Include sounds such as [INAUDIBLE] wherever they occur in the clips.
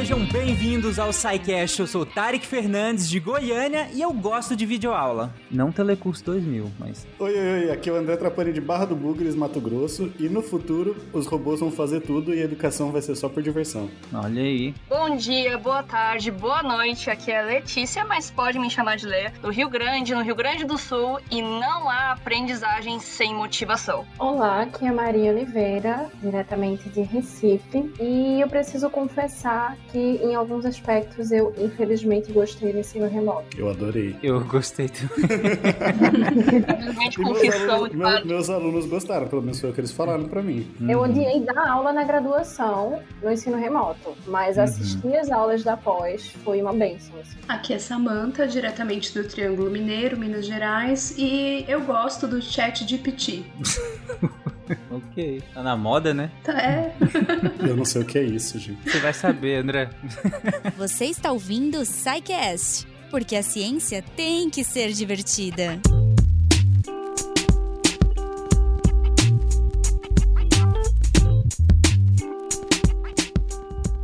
sejam bem-vindos ao SciCast. Eu sou Tarek Fernandes, de Goiânia, e eu gosto de videoaula. Não Telecurso 2000, mas... Oi, oi, oi, aqui é o André Trapani de Barra do Bugres, Mato Grosso, e no futuro os robôs vão fazer tudo e a educação vai ser só por diversão. Olha aí. Bom dia, boa tarde, boa noite, aqui é a Letícia, mas pode me chamar de Leia, do Rio Grande, no Rio Grande do Sul, e não há aprendizagem sem motivação. Olá, aqui é Maria Oliveira, diretamente de Recife, e eu preciso confessar que em alguns aspectos eu infelizmente gostei do ensino remoto. Eu adorei. Eu gostei também. [LAUGHS] Meus alunos, de meus alunos gostaram, pelo menos foi o que eles falaram pra mim. Eu odiei dar aula na graduação no ensino remoto, mas assistir as aulas da pós foi uma bênção. assim. Aqui é Samantha, diretamente do Triângulo Mineiro, Minas Gerais, e eu gosto do chat GPT. [LAUGHS] [LAUGHS] ok. Tá na moda, né? Tá, é, [LAUGHS] Eu não sei o que é isso, gente. Você vai saber, André. [LAUGHS] Você está ouvindo o SciCast, porque a ciência tem que ser divertida.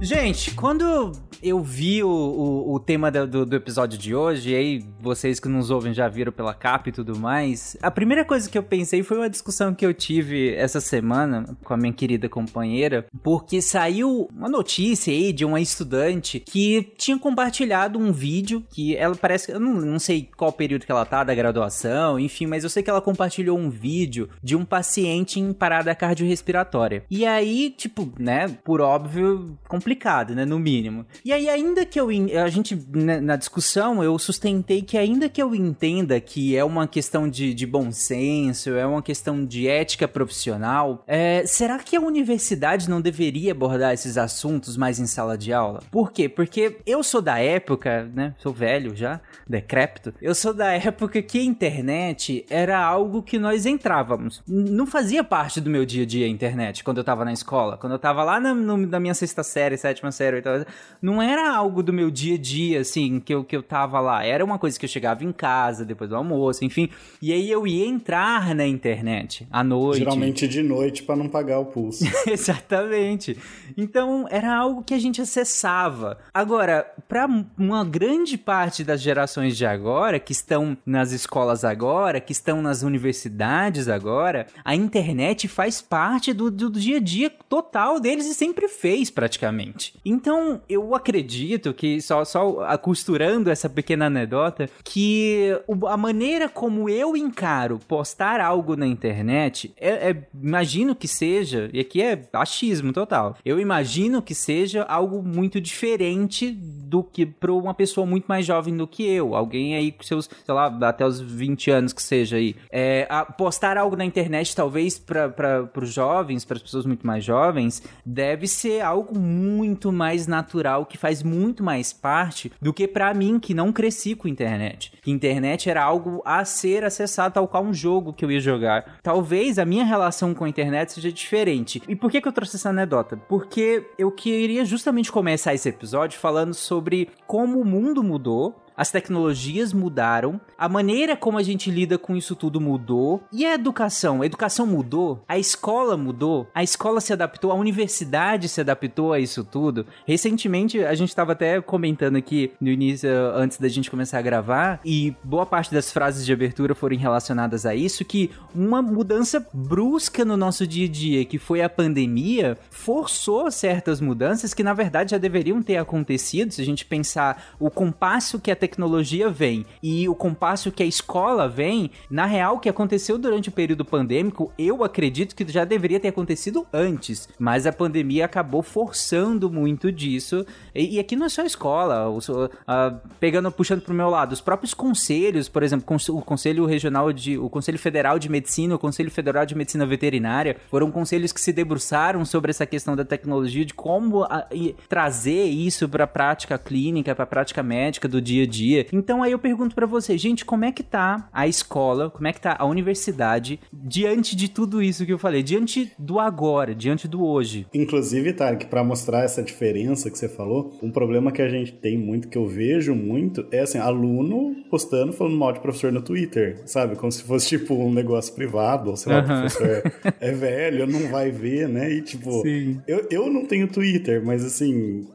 Gente, quando eu vi o, o, o tema do, do- episódio de hoje, e aí vocês que nos ouvem já viram pela capa e tudo mais, a primeira coisa que eu pensei foi uma discussão que eu tive essa semana com a minha querida companheira, porque saiu uma notícia aí de uma estudante que tinha compartilhado um vídeo que ela parece. Eu não, não sei qual período que ela tá da graduação, enfim, mas eu sei que ela compartilhou um vídeo de um paciente em parada cardiorrespiratória. E aí, tipo, né, por óbvio, complicado, né, no mínimo. E aí, ainda que eu. A gente, né, na discussão, eu sustentei que ainda que eu entenda que é uma questão de, de bom senso, é uma questão de ética profissional, é, será que a universidade não deveria abordar esses assuntos mais em sala de aula? Por quê? Porque eu sou da época, né? Sou velho já, decrépito. Eu sou da época que a internet era algo que nós entrávamos. Não fazia parte do meu dia a dia a internet quando eu tava na escola. Quando eu tava lá na, no- na minha sexta série, sétima série, oitava, não era algo do meu dia a dia, assim, que eu, que eu tava lá. Era uma coisa que eu chegava em casa, depois do almoço, enfim. E aí eu ia entrar na internet à noite. Geralmente de noite pra não pagar o pulso. [LAUGHS] Exatamente. Então, era algo que a gente acessava. Agora, para uma grande parte das gerações de agora, que estão nas escolas agora, que estão nas universidades agora, a internet faz parte do, do dia a dia total deles e sempre fez, praticamente. Então, eu acredito que, só, só costurando essa pequena anedota, que a maneira como eu encaro postar algo na internet, é, é- imagino que seja, e aqui é achismo total, eu imagino que seja algo muito diferente do que para uma pessoa muito mais jovem do que eu, alguém aí com seus, sei lá, até os 20 anos que seja aí. É, a- postar algo na internet, talvez para os jovens, para as pessoas muito mais jovens, deve ser algo muito mais natural, que faz muito mais parte do que para mim, que não cresci com internet. Que internet era algo a ser acessado, tal qual um jogo que eu ia jogar. Talvez a minha relação com a internet seja diferente. E por que, que eu trouxe essa anedota? Porque eu queria justamente começar esse episódio falando sobre como o mundo mudou as tecnologias mudaram, a maneira como a gente lida com isso tudo mudou. E a educação? A educação mudou? A escola mudou? A escola se adaptou? A universidade se adaptou a isso tudo? Recentemente, a gente estava até comentando aqui no início, antes da gente começar a gravar, e boa parte das frases de abertura foram relacionadas a isso, que uma mudança brusca no nosso dia a dia, que foi a pandemia, forçou certas mudanças que na verdade já deveriam ter acontecido, se a gente pensar o compasso que a tecnologia vem e o compasso que a escola vem, na real, o que aconteceu durante o período pandêmico, eu acredito que já deveria ter acontecido antes, mas a pandemia acabou forçando muito disso. E, e aqui não é só a escola, o, ah, pegando, puxando pro meu lado, os próprios conselhos, por exemplo, o Conselho Regional de. o Conselho Federal de Medicina, o Conselho Federal de Medicina Veterinária, foram conselhos que se debruçaram sobre essa questão da tecnologia, de como ah, e trazer isso para a prática clínica, para a prática médica do dia a dia. Então aí eu pergunto para você, gente, como é que tá a escola, como é que tá a universidade diante de tudo isso que eu falei, diante do agora, diante do hoje? Inclusive, Tarek, para mostrar essa diferença que você falou, um problema que a gente tem muito, que eu vejo muito, é assim, aluno postando, falando mal de professor no Twitter, sabe? Como se fosse, tipo, um negócio privado, ou sei lá, uhum. o professor é velho, não vai ver, né? E, tipo, eu, eu não tenho Twitter, mas, assim,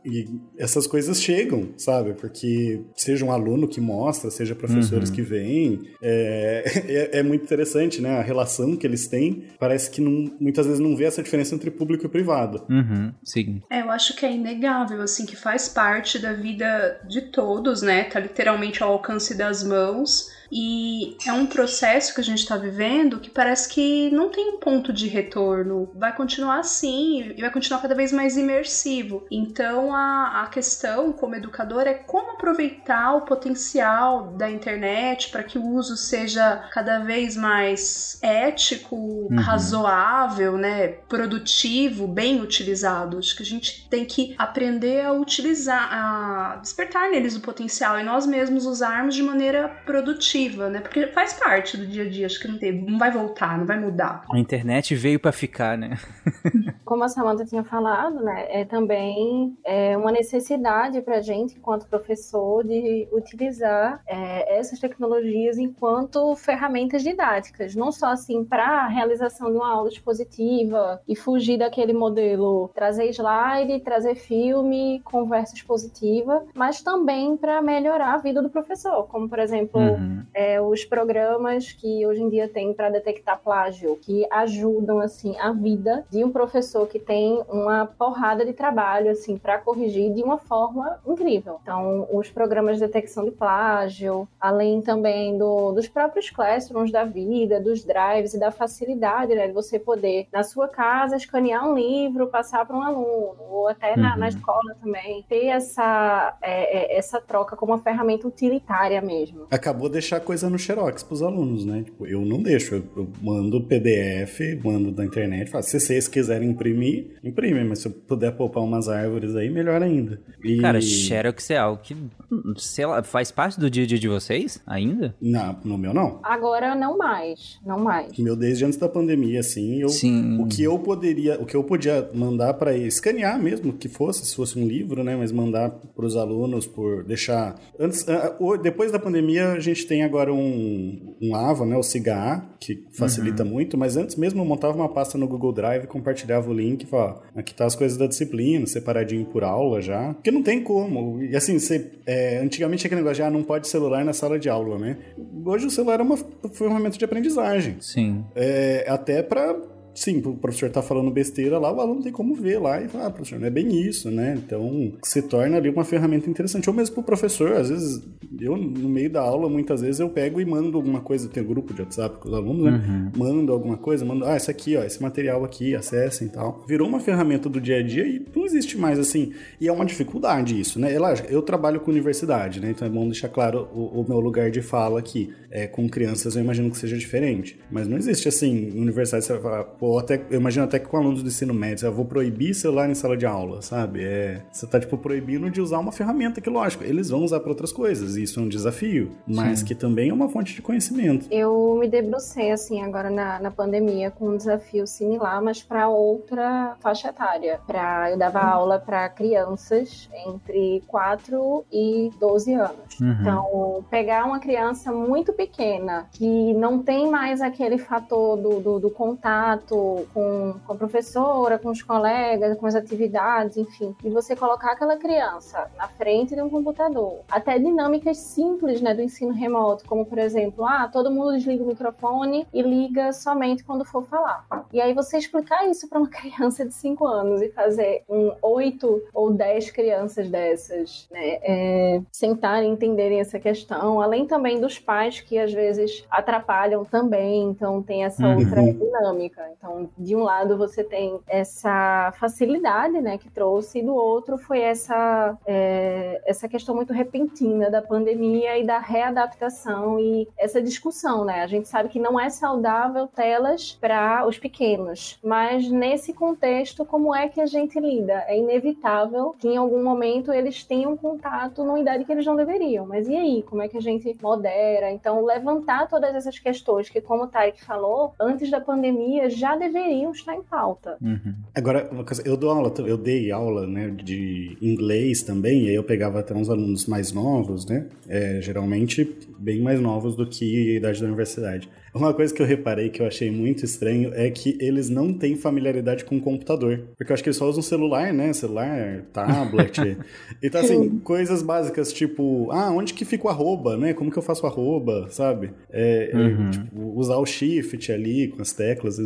essas coisas chegam, sabe? Porque seja um aluno que mostra, seja professores uhum. que vêm, é, [LAUGHS] é, é, muito interessante, né? A relação que eles têm, parece que não, muitas vezes não vê essa diferença entre público e privado. Uhum. Sim. É, eu acho que é inegável, assim, que faz parte da vida de todos, né? Tá literalmente ao alcance das mãos. E é um processo que a gente está vivendo que parece que não tem um ponto de retorno. Vai continuar assim e vai continuar cada vez mais imersivo. Então a, a questão como educador é como aproveitar o potencial da internet para que o uso seja cada vez mais ético, uhum. razoável, né, produtivo, bem utilizado. Acho que a gente tem que aprender a utilizar, a despertar neles o potencial e nós mesmos usarmos de maneira produtiva né? Porque faz parte do dia a dia, acho que não, tem, não vai voltar, não vai mudar. A internet veio para ficar, né? [LAUGHS] Como a Samantha tinha falado, né? É também é uma necessidade para a gente, enquanto professor, de utilizar é, essas tecnologias enquanto ferramentas didáticas, não só assim para a realização de uma aula expositiva e fugir daquele modelo trazer slide, trazer filme, conversa expositiva, mas também para melhorar a vida do professor, como por exemplo uhum é, os programas que hoje em dia tem para detectar plágio, que ajudam assim a vida de um professor que tem uma porrada de trabalho assim para corrigir de uma forma incrível. Então, os programas de detecção de plágio, além também do, dos próprios classrooms da vida, dos drives e da facilidade né, de você poder na sua casa escanear um livro, passar para um aluno, ou até na, uhum. na escola também, ter essa, é, é, essa troca como uma ferramenta utilitária mesmo. Acabou deixar coisa no Xerox pros alunos, né? Tipo, eu não deixo, eu, eu mando PDF, mando da internet, falo, se vocês quiserem imprimir, imprime, mas se eu puder poupar umas árvores aí, melhor ainda. E... Cara, Xerox é algo que, sei lá, faz parte do dia a dia de vocês ainda? Não, no meu não. Agora não mais, não mais. Meu desde antes da pandemia, assim, eu, Sim. o que eu poderia, o que eu podia mandar para escanear mesmo, que fosse, se fosse um livro, né, mas mandar para os alunos por deixar antes, depois da pandemia a gente tem agora um, um AVA, né, o SIGA, que facilita uhum. muito, mas antes mesmo eu montava uma pasta no Google Drive, compartilhava o link e falava, aqui tá as coisas da disciplina, separadinho por aula já, porque não tem como. E assim, você, é, antigamente aquele negócio de, ah, não pode celular na sala de aula, né? Hoje o celular é uma ferramenta de aprendizagem. Sim. É, até para sim, o professor tá falando besteira lá, o aluno tem como ver lá e falar, ah, professor, não é bem isso, né? Então, se torna ali uma ferramenta interessante. Ou mesmo pro professor, às vezes, eu no meio da aula, muitas vezes eu pego e mando alguma coisa, tem um grupo de WhatsApp com os alunos, né? Uhum. Mando alguma coisa, mando, ah, esse aqui, ó, esse material aqui, acessem e tal. Virou uma ferramenta do dia a dia e não existe mais assim. E é uma dificuldade isso, né? É lógico, eu trabalho com universidade, né? Então é bom deixar claro o, o meu lugar de fala aqui. É, com crianças eu imagino que seja diferente. Mas não existe assim, universidade você vai falar, pô, até, eu imagino até que com alunos do ensino médio, eu vou proibir celular em sala de aula, sabe? É, você tá, tipo, proibindo de usar uma ferramenta que, lógico, eles vão usar para outras coisas, e isso é um desafio, mas Sim. que também é uma fonte de conhecimento. Eu me debrucei, assim, agora na, na pandemia, com um desafio similar, mas para outra faixa etária. Pra, eu dava hum. aula para crianças entre 4 e 12 anos. Uhum. Então, pegar uma criança muito pequena, que não tem mais aquele fator do, do, do contato com, com a professora, com os colegas, com as atividades, enfim. E você colocar aquela criança na frente de um computador. Até dinâmicas simples né, do ensino remoto, como por exemplo, ah, todo mundo desliga o microfone e liga somente quando for falar. E aí você explicar isso para uma [LAUGHS] criança de 5 anos e fazer um 8 ou 10 crianças dessas, né, é, sentarem entenderem essa questão, além também dos pais que às vezes atrapalham também, então tem essa uhum. outra dinâmica. Então, de um lado você tem essa facilidade, né, que trouxe, e do outro foi essa é, essa questão muito repentina da pandemia e da readaptação e essa discussão, né? A gente sabe que não é saudável telas para os pequenos, mas nesse contexto, como é que a gente lida? É inevitável que em algum momento eles tenham contato numa idade que eles não deveriam. Mas e aí? Como é que a gente modera? Então, levantar todas essas questões que, como o Tarek falou, antes da pandemia já deveriam estar em pauta. Uhum. Agora, eu dou aula, eu dei aula, né, de inglês também, e aí eu pegava até uns alunos mais novos, né, é, geralmente bem mais novos do que a idade da universidade. Uma coisa que eu reparei que eu achei muito estranho é que eles não têm familiaridade com o computador. Porque eu acho que eles só usam celular, né? Celular, tablet. [LAUGHS] então, assim, coisas básicas, tipo, ah, onde que fica o arroba, né? Como que eu faço arroba, sabe? É, é uhum. tipo, usar o shift ali com as teclas.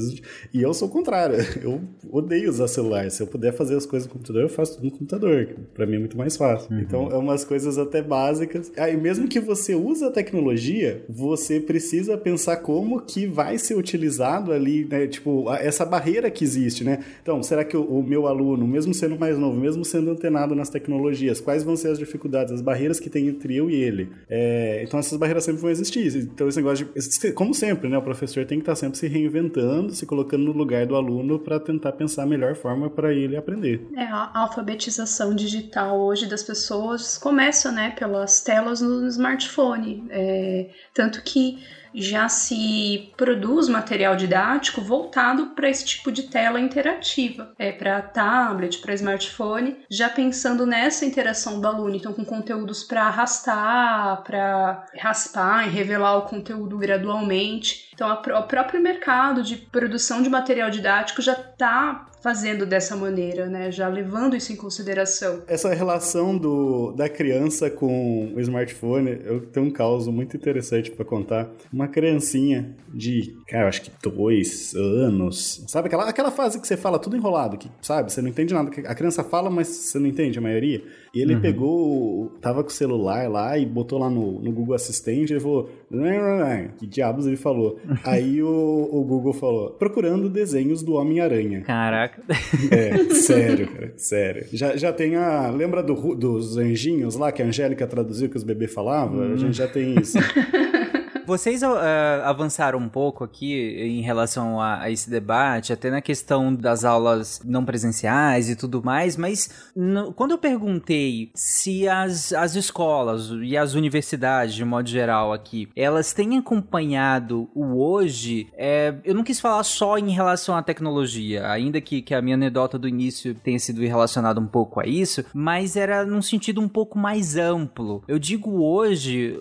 E eu sou o contrário. [LAUGHS] Eu odeio usar celular. Se eu puder fazer as coisas no computador, eu faço tudo no computador. Pra mim é muito mais fácil. Uhum. Então, é umas coisas até básicas. Aí, mesmo que você use a tecnologia, você precisa pensar como como que vai ser utilizado ali, né? Tipo, essa barreira que existe, né? Então, será que o, o, meu aluno, mesmo sendo mais novo, mesmo sendo antenado nas tecnologias, quais vão ser as dificuldades, as barreiras que tem entre eu e ele? É, então, essas barreiras sempre vão existir. Então, esse negócio de. Como sempre, né? O professor tem que estar sempre se reinventando, se colocando no lugar do aluno para tentar pensar a melhor forma para ele aprender. É, a alfabetização digital hoje das pessoas começa, né, pelas telas no smartphone. É, tanto que já se produz material didático voltado para esse tipo de tela interativa, é para tablet, para smartphone, já pensando nessa interação do aluno, então com conteúdos para arrastar, para raspar e revelar o conteúdo gradualmente. Então, o próprio mercado de produção de material didático já está fazendo dessa maneira, né? Já levando isso em consideração. Essa relação do, da criança com o smartphone, eu tenho um caso muito interessante para contar. Uma criancinha de, cara, acho que dois anos, sabe aquela, aquela fase que você fala tudo enrolado, que sabe, você não entende nada. A criança fala, mas você não entende a maioria. E ele uhum. pegou, tava com o celular lá e botou lá no, no Google Assistente e falou: que diabos ele falou? [LAUGHS] Aí o, o Google falou: procurando desenhos do Homem-Aranha. Caraca. É, [LAUGHS] sério, cara, sério. Já, já tem a. Lembra do, dos anjinhos lá que a Angélica traduziu que os bebês falavam? Hum. A gente já tem isso. [LAUGHS] Vocês uh, avançaram um pouco aqui em relação a, a, esse debate, até na questão das aulas não presenciais e tudo mais, mas no, quando eu perguntei se as, as escolas e as universidades, de modo geral aqui, elas têm acompanhado o hoje, é, eu não quis falar só em relação à tecnologia, ainda que, que a minha anedota do início tenha sido relacionada um pouco a isso, mas era num sentido um pouco mais amplo. Eu digo hoje,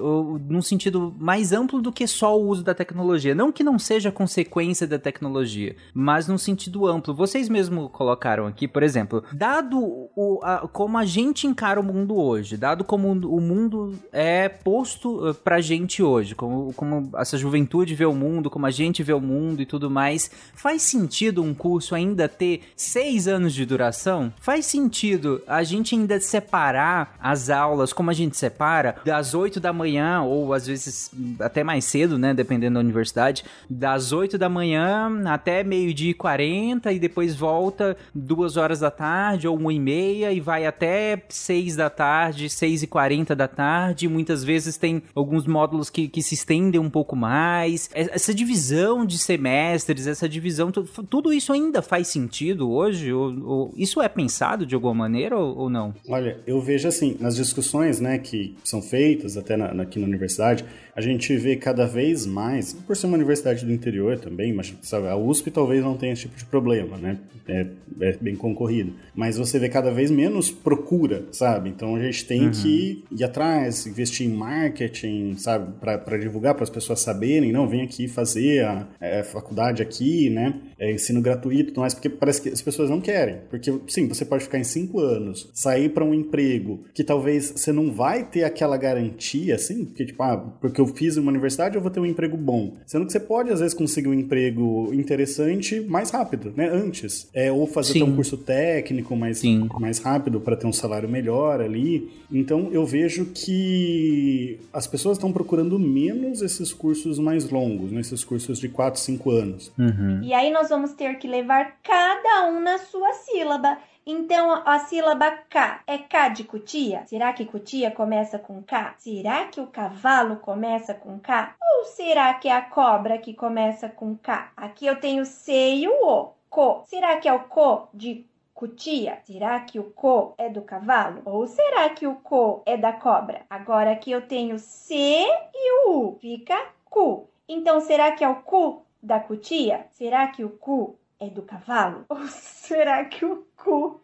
num sentido mais amplo amplo do que só o uso da tecnologia. Não que não seja consequência da tecnologia, mas num sentido amplo. Vocês mesmo colocaram aqui, por exemplo, dado o, a, como a gente encara o mundo hoje, dado como o mundo é posto uh, pra gente hoje, como, como essa juventude vê o mundo, como a gente vê o mundo e tudo mais, faz sentido um curso ainda ter seis anos de duração? Faz sentido a gente ainda separar as aulas como a gente separa, das oito da manhã ou às vezes até mais cedo, né? Dependendo da universidade, das 8 da manhã até meio-dia e 40 e depois volta duas horas da tarde ou uma e meia e vai até 6 da tarde, 6 e 40 da tarde. Muitas vezes tem alguns módulos que, que se estendem um pouco mais. Essa divisão de semestres, essa divisão, tudo isso ainda faz sentido hoje? Ou, ou isso é pensado de alguma maneira ou, ou, não? Olha, eu vejo assim, nas discussões né, que são feitas até na, aqui na universidade, a gente vê cada vez mais, por ser uma universidade do interior também, mas sabe, a USP talvez não tenha esse tipo de problema, né? É, é bem concorrido. Mas você vê cada vez menos procura, sabe? Então a gente tem uhum. que ir atrás, investir em marketing, sabe? Para divulgar, para as pessoas saberem, não, vem aqui fazer a, a faculdade aqui, né? É, ensino gratuito, tudo mais, porque parece que as pessoas não querem. Porque, sim, você pode ficar em cinco anos, sair para um emprego que talvez você não vai ter aquela garantia, assim, porque, tipo, ah, porque eu fiz uma universidade universidade, eu vou ter um emprego bom. Sendo que você pode, às vezes, conseguir um emprego interessante mais rápido, né? Antes. É, ou fazer um curso técnico mais, mais rápido para ter um salário melhor ali. Então, eu vejo que as pessoas estão procurando menos esses cursos mais longos, né? esses cursos de 4, 5 anos. Uhum. E aí nós vamos ter que levar cada um na sua sílaba. Então a sílaba K é K de cutia? Será que cutia começa com K? Será que o cavalo começa com K? Ou será que é a cobra que começa com K? Aqui eu tenho C e o O. Co. Será que é o co de cutia? Será que o co é do cavalo? Ou será que o co é da cobra? Agora aqui eu tenho C e o U. Fica cu. Então será que é o cu da cutia? Será que o cu é do cavalo? Ou [LAUGHS] será que o cu.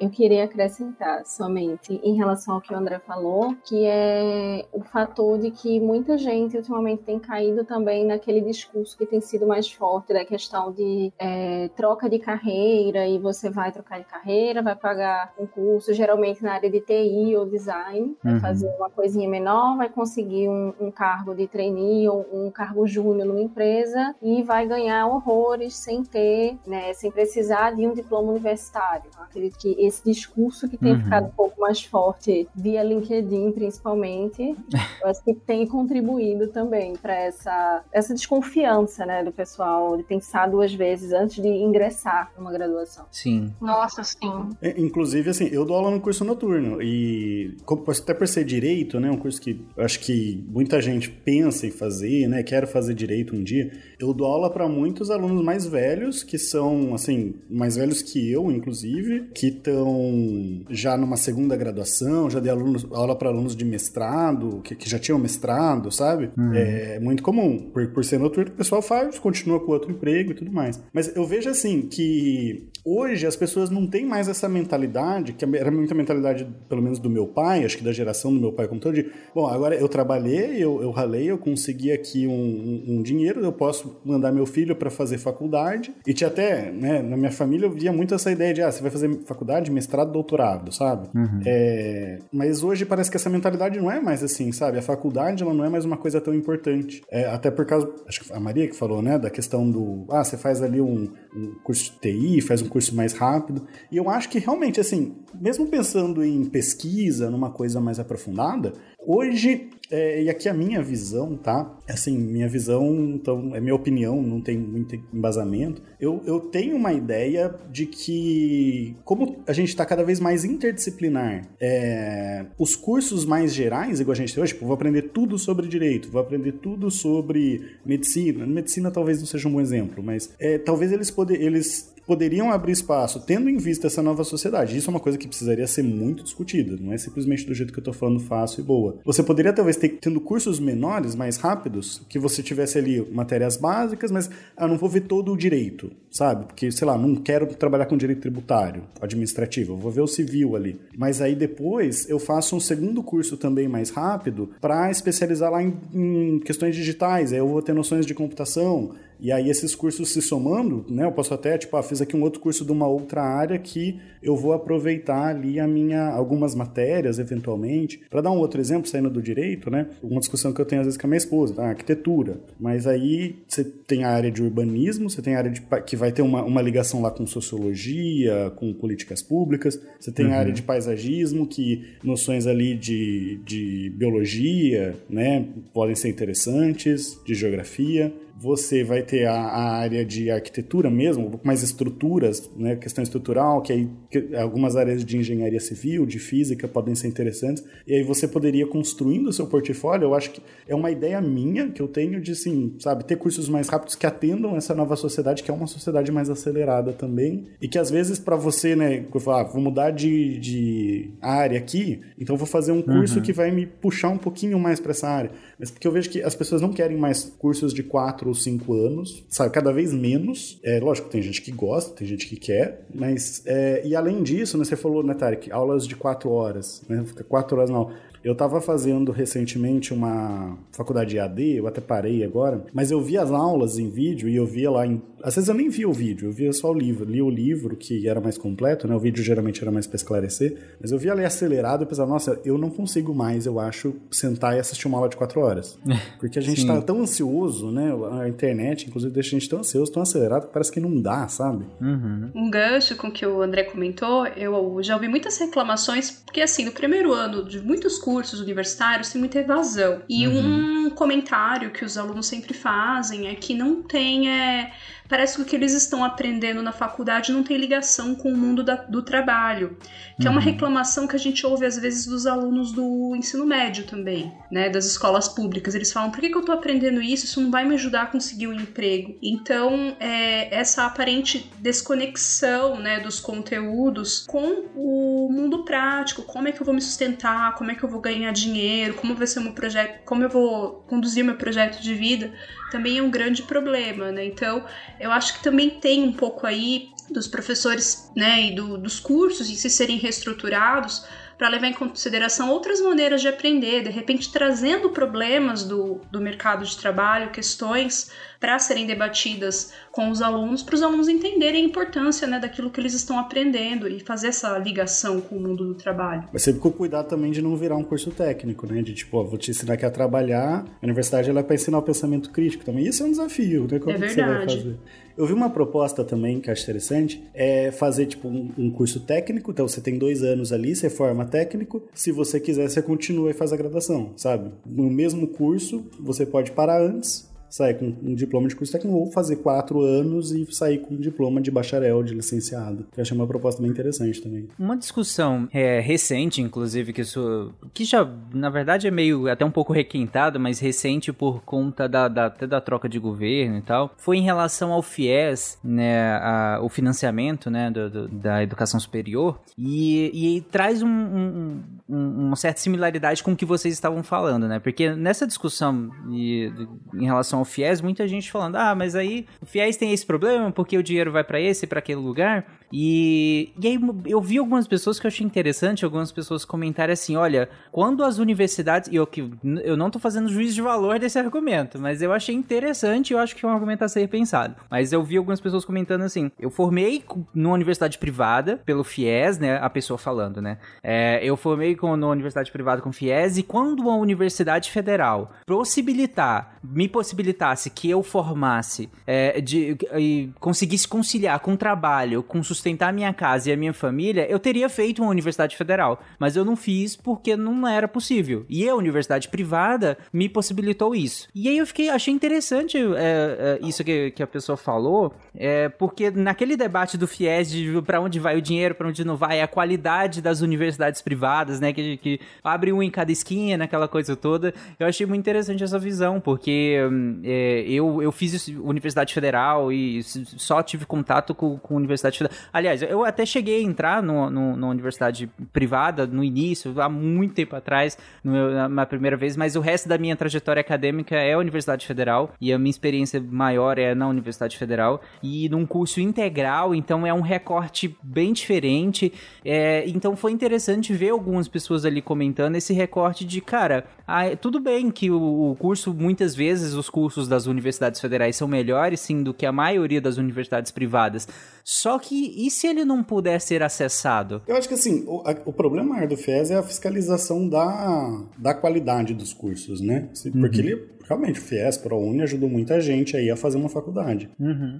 Eu queria acrescentar somente em relação ao que o André falou, que é o fator de que muita gente ultimamente tem caído também naquele discurso que tem sido mais forte da questão de é, troca de carreira e você vai trocar de carreira, vai pagar um curso, geralmente na área de TI ou design, vai uhum. fazer uma coisinha menor, vai conseguir um, um cargo de trainee ou um cargo júnior numa empresa e vai ganhar horrores sem ter, né, sem precisar de um diploma universitário eu acredito que esse discurso que tem uhum. ficado um pouco mais forte via LinkedIn, principalmente, [LAUGHS] eu acho que tem contribuído também para essa, essa desconfiança né, do pessoal de pensar duas vezes antes de ingressar numa graduação. Sim. Nossa, sim. É, inclusive, assim, eu dou aula no curso noturno e até por ser direito, né, um curso que eu acho que muita gente pensa em fazer, né, quero fazer direito um dia, eu dou aula para muitos alunos mais velhos, que são, assim, mais velhos que eu, inclusive inclusive, que estão já numa segunda graduação, já dei alunos, aula para alunos de mestrado, que, que, já tinham mestrado, sabe? Uhum. É muito comum. Por, por ser noturno, o pessoal faz, continua com outro emprego e tudo mais. Mas eu vejo assim que hoje as pessoas não têm mais essa mentalidade, que era muita mentalidade, pelo menos do meu pai, acho que da geração do meu pai como todo, de, bom, agora eu trabalhei, eu, eu ralei, eu consegui aqui um, um, um dinheiro, eu posso mandar meu filho para fazer faculdade. E tinha até, né, na minha família eu via muito essa ideia de, ah, você vai fazer faculdade, mestrado, doutorado, sabe? Uhum. É, mas hoje parece que essa mentalidade não é mais assim, sabe? A faculdade, ela não é mais uma coisa tão importante. É, até por causa, acho que a Maria que falou, né, da questão do, ah, você faz ali um, um curso de TI, faz um curso mais rápido. E eu acho que realmente, assim, mesmo pensando em pesquisa, numa coisa mais aprofundada, hoje é, e aqui a minha visão, tá? Assim, minha visão, então, é minha opinião, não tem muito embasamento. Eu, eu tenho uma ideia de que, como a gente está cada vez mais interdisciplinar, é, os cursos mais gerais, igual a gente tem hoje, tipo, vou aprender tudo sobre direito, vou aprender tudo sobre medicina. Medicina talvez não seja um bom exemplo, mas é, talvez eles, poder, eles poderiam abrir espaço, tendo em vista essa nova sociedade. Isso é uma coisa que precisaria ser muito discutida, não é simplesmente do jeito que eu estou falando fácil e boa. Você poderia talvez ter tendo cursos menores, mais rápidos, que você tivesse ali matérias básicas, mas ah, não vou ver todo o direito, sabe? Porque, sei lá, não quero trabalhar com direito tributário, administrativo, eu vou ver o civil ali. Mas aí depois eu faço um segundo curso também mais rápido para especializar lá em, em questões digitais, aí eu vou ter noções de computação, e aí esses cursos se somando, né, eu posso até, tipo, ah, fiz aqui um outro curso de uma outra área que eu vou aproveitar ali a minha algumas matérias eventualmente. Para dar um outro exemplo, saindo do direito, né? Uma discussão que eu tenho às vezes com a minha esposa, tá? arquitetura. Mas aí você tem a área de urbanismo, você tem a área de que vai ter uma, uma ligação lá com sociologia, com políticas públicas. Você tem uhum. a área de paisagismo, que noções ali de, de biologia, né, podem ser interessantes, de geografia você vai ter a, a, área de arquitetura mesmo, um pouco mais estruturas, né, questão estrutural, que aí que algumas áreas de engenharia civil, de física podem ser interessantes, e aí você poderia construindo o seu portfólio, eu acho que é uma ideia minha que eu tenho de, assim, sabe, ter cursos mais rápidos que atendam essa nova sociedade, que é uma sociedade mais acelerada também, e que às vezes para você, né, eu ah, vou mudar de, de área aqui, então vou fazer um curso uhum. que vai me puxar um pouquinho mais para essa área, mas porque eu vejo que as pessoas não querem mais cursos de quatro quatro ou cinco anos, sabe? Cada vez menos. É lógico, tem gente que gosta, tem gente que quer, mas. É, e além disso, né, você falou, né, Tarek, aulas de quatro horas, né? Fica quatro horas não Eu tava fazendo recentemente uma faculdade AD, eu até parei agora, mas eu vi as aulas em vídeo e eu via lá em. Às vezes eu nem via o vídeo, eu via só o livro. Li o livro, que era mais completo, né? O vídeo geralmente era mais pra esclarecer. Mas eu via ali acelerado e pensava, nossa, eu não consigo mais, eu acho, sentar e assistir uma aula de quatro horas. [LAUGHS] Porque a gente Sim. tá tão ansioso, né? A internet, inclusive, deixa a gente tão ansioso, tão acelerado, que parece que não dá, sabe? Uhum. Um gancho com o que o André comentou, eu já ouvi muitas reclamações, porque assim, no primeiro ano de muitos cursos universitários tem muita evasão. E um comentário que os alunos sempre fazem é que não tem. É, parece que o que eles estão aprendendo na faculdade não tem ligação com o mundo da- do trabalho. Que é uma reclamação que a gente ouve às vezes dos alunos do ensino médio também, né? Das escolas públicas. Eles falam, por que, que eu tô aprendendo isso? Isso não vai me ajudar a conseguir um emprego. Então, é, essa aparente desconexão né, dos conteúdos com o mundo prático, como é que eu vou me sustentar, como é que eu vou ganhar dinheiro, como vai ser o meu projeto, como eu vou conduzir meu projeto de vida, também é um grande problema, né? Então, eu acho que também tem um pouco aí dos professores, né, e do- dos cursos em se serem reestruturados para levar em consideração outras maneiras de aprender, de repente trazendo problemas do, do mercado de trabalho, questões para serem debatidas com os alunos, para os alunos entenderem a importância né, daquilo que eles estão aprendendo e fazer essa ligação com o mundo do trabalho. Mas sempre com cuidado também de não virar um curso técnico, né? De tipo, ó, vou te ensinar aqui a trabalhar. A universidade ela é para ensinar o pensamento crítico também. Isso é um desafio, né? Como É que você vai verdade. fazer? Eu vi uma proposta também que acho interessante, é fazer tipo um, um curso técnico, então você tem dois anos ali, você forma técnico, se você quiser você continua e faz a graduação, sabe? No mesmo curso, você pode parar antes, sair com um diploma de curso técnico ou fazer quatro anos e sair com um diploma de bacharel, de licenciado. Eu achei uma proposta bem interessante também. Uma discussão é, recente, inclusive, que isso. que já, na verdade, é meio até um pouco requintado, mas recente por conta da, da, até da troca de governo e tal, foi em relação ao FIES, né, a- o financiamento né, do- do- da educação superior, e, e traz um- um- um- uma certa similaridade com o que vocês estavam falando, né? Porque nessa discussão e- em relação ao FIES, muita gente falando, ah, mas aí o FIES tem esse problema porque o dinheiro vai pra esse pra aquele lugar. E, e aí eu vi algumas pessoas que eu achei interessante, algumas pessoas comentarem assim, olha, quando as universidades, e eu, que- eu não tô fazendo juízo de valor desse argumento, mas eu achei interessante e eu acho que é um argumento a ser pensado. Mas eu vi algumas pessoas comentando assim, eu formei numa universidade privada, pelo FIES, né, a pessoa falando, né, é, eu formei com, numa universidade privada com FIES e quando uma universidade federal possibilitar, me possibilitasse que eu formasse é, de, e conseguisse conciliar com trabalho, com sustentar minha casa e a minha família, eu teria feito uma universidade federal. Mas eu não fiz porque não era possível. E a universidade privada me possibilitou isso. E aí eu fiquei, achei interessante é, é, isso que, que a pessoa falou, é, porque naquele debate do FIES de para onde vai o dinheiro, para onde não vai, a qualidade das universidades privadas, né, que, que abre um em cada esquina, aquela coisa toda, eu achei muito interessante essa visão, porque hum, é, eu, eu fiz isso- Universidade Federal e só tive contato com, com Universidade Federal. Aliás, eu até cheguei a entrar no, no, numa universidade privada no início, há muito tempo atrás, no meu- na minha primeira vez, mas o resto da minha trajetória acadêmica é a Universidade Federal e a minha experiência maior é na Universidade Federal e num curso integral, então é um recorte bem diferente. É, então foi interessante ver algumas pessoas ali comentando esse recorte de, cara, ah, tudo bem que o, o curso, muitas vezes, os cursos das universidades federais são melhores, sim, do que a maioria das universidades privadas. Só que, e se ele não puder ser acessado? Eu acho que assim, o, a- o problema maior do FIES é a fiscalização da, da qualidade dos cursos, né? Porque ele, realmente, o FIES, ProUni, ajudou muita gente aí a fazer uma faculdade.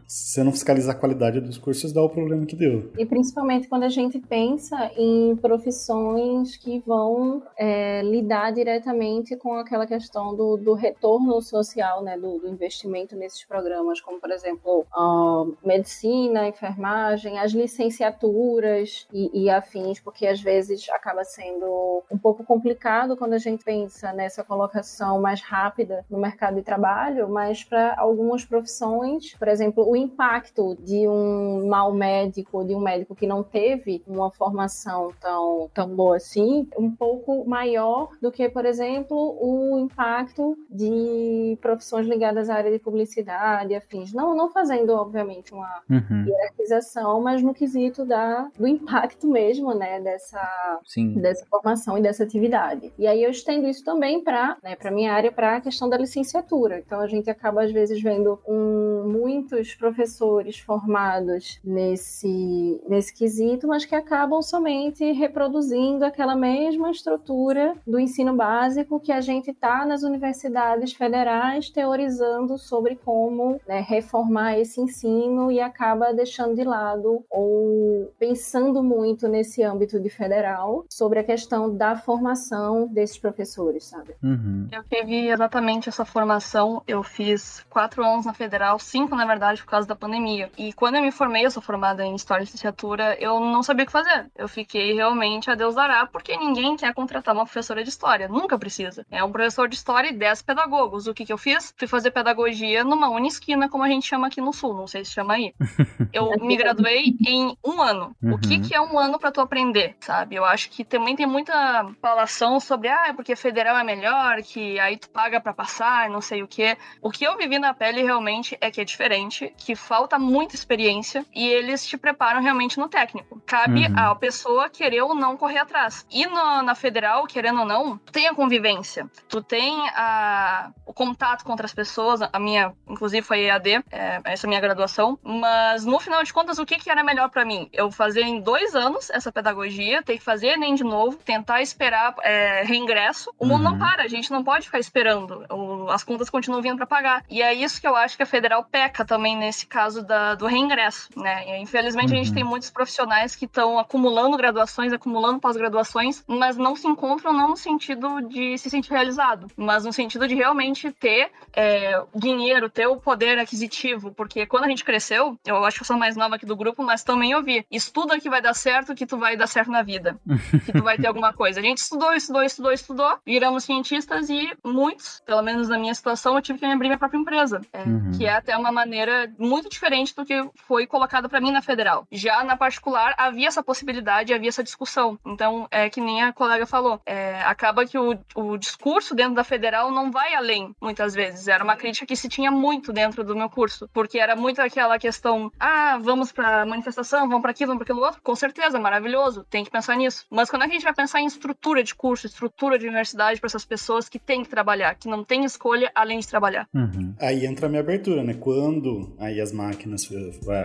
Se você não fiscalizar a qualidade dos cursos, dá o problema que deu. E principalmente quando a gente pensa em profissões que vão é, lidar diretamente com aquela questão do, do retorno social, né, do, do investimento nesses programas, como por exemplo a medicina, enfermagem, as licenciaturas e, e afins, porque às vezes acaba sendo um pouco complicado quando a gente pensa nessa colocação mais rápida no mercado de trabalho, mas para algumas profissões, por exemplo, o impacto de um mau médico, de um médico que não teve uma formação tão, tão boa assim, um pouco maior do que, por exemplo, o impacto de profissões ligadas à área de publicidade afins. Não, não fazendo, obviamente, uma uhum. hierarquização, mas no quesito da, do impacto mesmo, né, dessa, dessa formação e dessa atividade. E aí eu estendo isso também para né, a minha área, para a questão da licenciatura. Então a gente acaba, às vezes, vendo um, muitos professores formados nesse, nesse quesito, mas que acabam somente reproduzindo aquela mesma estrutura do ensino básico que a gente está nas universidades federais teorizando sobre como né, reformar esse ensino e acaba deixando de lado ou pensando muito nesse âmbito de federal sobre a questão da formação desses professores, sabe? Uhum. Eu tive exatamente essa formação. Eu fiz quatro anos na federal, cinco na verdade por causa da pandemia. E quando eu me formei, eu sou formada em história e licenciatura, eu não sabia o que fazer. Eu fiquei realmente a Deus dará, porque ninguém quer contratar uma professora de história, nunca precisa. É um professor de história e dez pedagogos. O que que eu fiz? Fui fazer pedagogia numa unisquina, como a gente chama aqui no sul, não sei se chama aí. [LAUGHS] Eu me graduei em um ano. Uhum. O que, uhum. que é um ano para tu aprender, sabe? Eu acho que também tem muita falação sobre, ah, é porque federal é melhor, que aí tu paga para passar, não sei o quê. O que eu vivi na pele realmente é que é diferente, que falta muita experiência e eles te preparam realmente no técnico. Cabe uhum. à pessoa querer ou não correr atrás. E no, na federal, querendo ou não, tu tem a convivência, tu tem a, o contato com outras pessoas. A minha, inclusive, foi EAD, é, essa é a minha graduação. Mas no final de contas, o que, que era melhor para mim? Eu fazer em dois anos essa pedagogia, ter que fazer Enem de novo, tentar esperar é, reingresso. O mundo uhum. não para, a gente não pode ficar esperando. O, as contas continuam vindo para pagar. E é isso que eu acho que a federal peca também nesse caso da, do reingresso, né? Infelizmente uhum. a gente tem uhum. muitos profissionais que estão acumulando graduações, acumulando pós-graduações, mas não se encontram não no sentido de se sentir realizado, mas no sentido de realmente ter é, dinheiro, ter o poder aquisitivo, porque quando a gente cresceu, eu acho que eu sou mais nova aqui do grupo, mas também ouvi, estuda que vai dar certo, que tu vai dar certo na vida, que tu vai ter [LAUGHS] alguma coisa. A gente estudou, estudou, estudou, estudou, viramos cientistas e muitos, pelo menos na minha situação, eu tive que abrir minha própria empresa, é, uhum. que é até uma maneira muito diferente do que foi colocado para mim na federal. Já na particular, havia essa possibilidade, havia essa discussão. Então, é que nem a colega falou, é, acaba que o, o discurso dentro da federal não vai além, muitas vezes. Era uma crítica que se tinha muito dentro do meu curso, porque era muito aquela questão, ah, vamos pra manifestação, vamos para aquilo, vamos para aquilo outro. Com certeza, maravilhoso, tem que pensar nisso. Mas quando é que a gente vai pensar em estrutura de curso, estrutura de universidade para essas pessoas que têm que trabalhar, que não têm escolha além de trabalhar? Uhum. Aí entra a minha abertura, né? Quando aí as máquinas,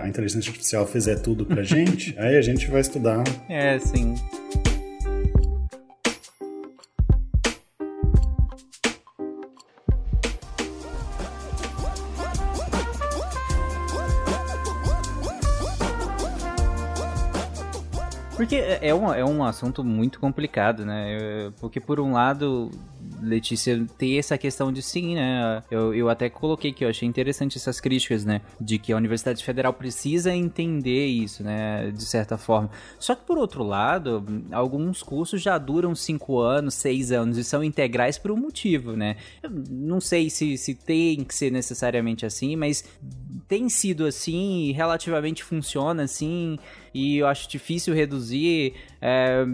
a inteligência artificial fizer tudo pra gente, [LAUGHS] aí a gente vai estudar. É, sim. Porque é, é um, é um assunto muito complicado, né? Porque, por um lado, Letícia, tem essa questão de sim, né? Eu, eu até coloquei que eu achei interessante essas críticas, né? De que a Universidade Federal precisa entender isso, né? De certa forma. Só que, por outro lado, alguns cursos já duram cinco anos, seis anos e são integrais por um motivo, né? Eu não sei se, se tem que ser necessariamente assim, mas tem sido assim e relativamente funciona assim e eu acho difícil reduzir é,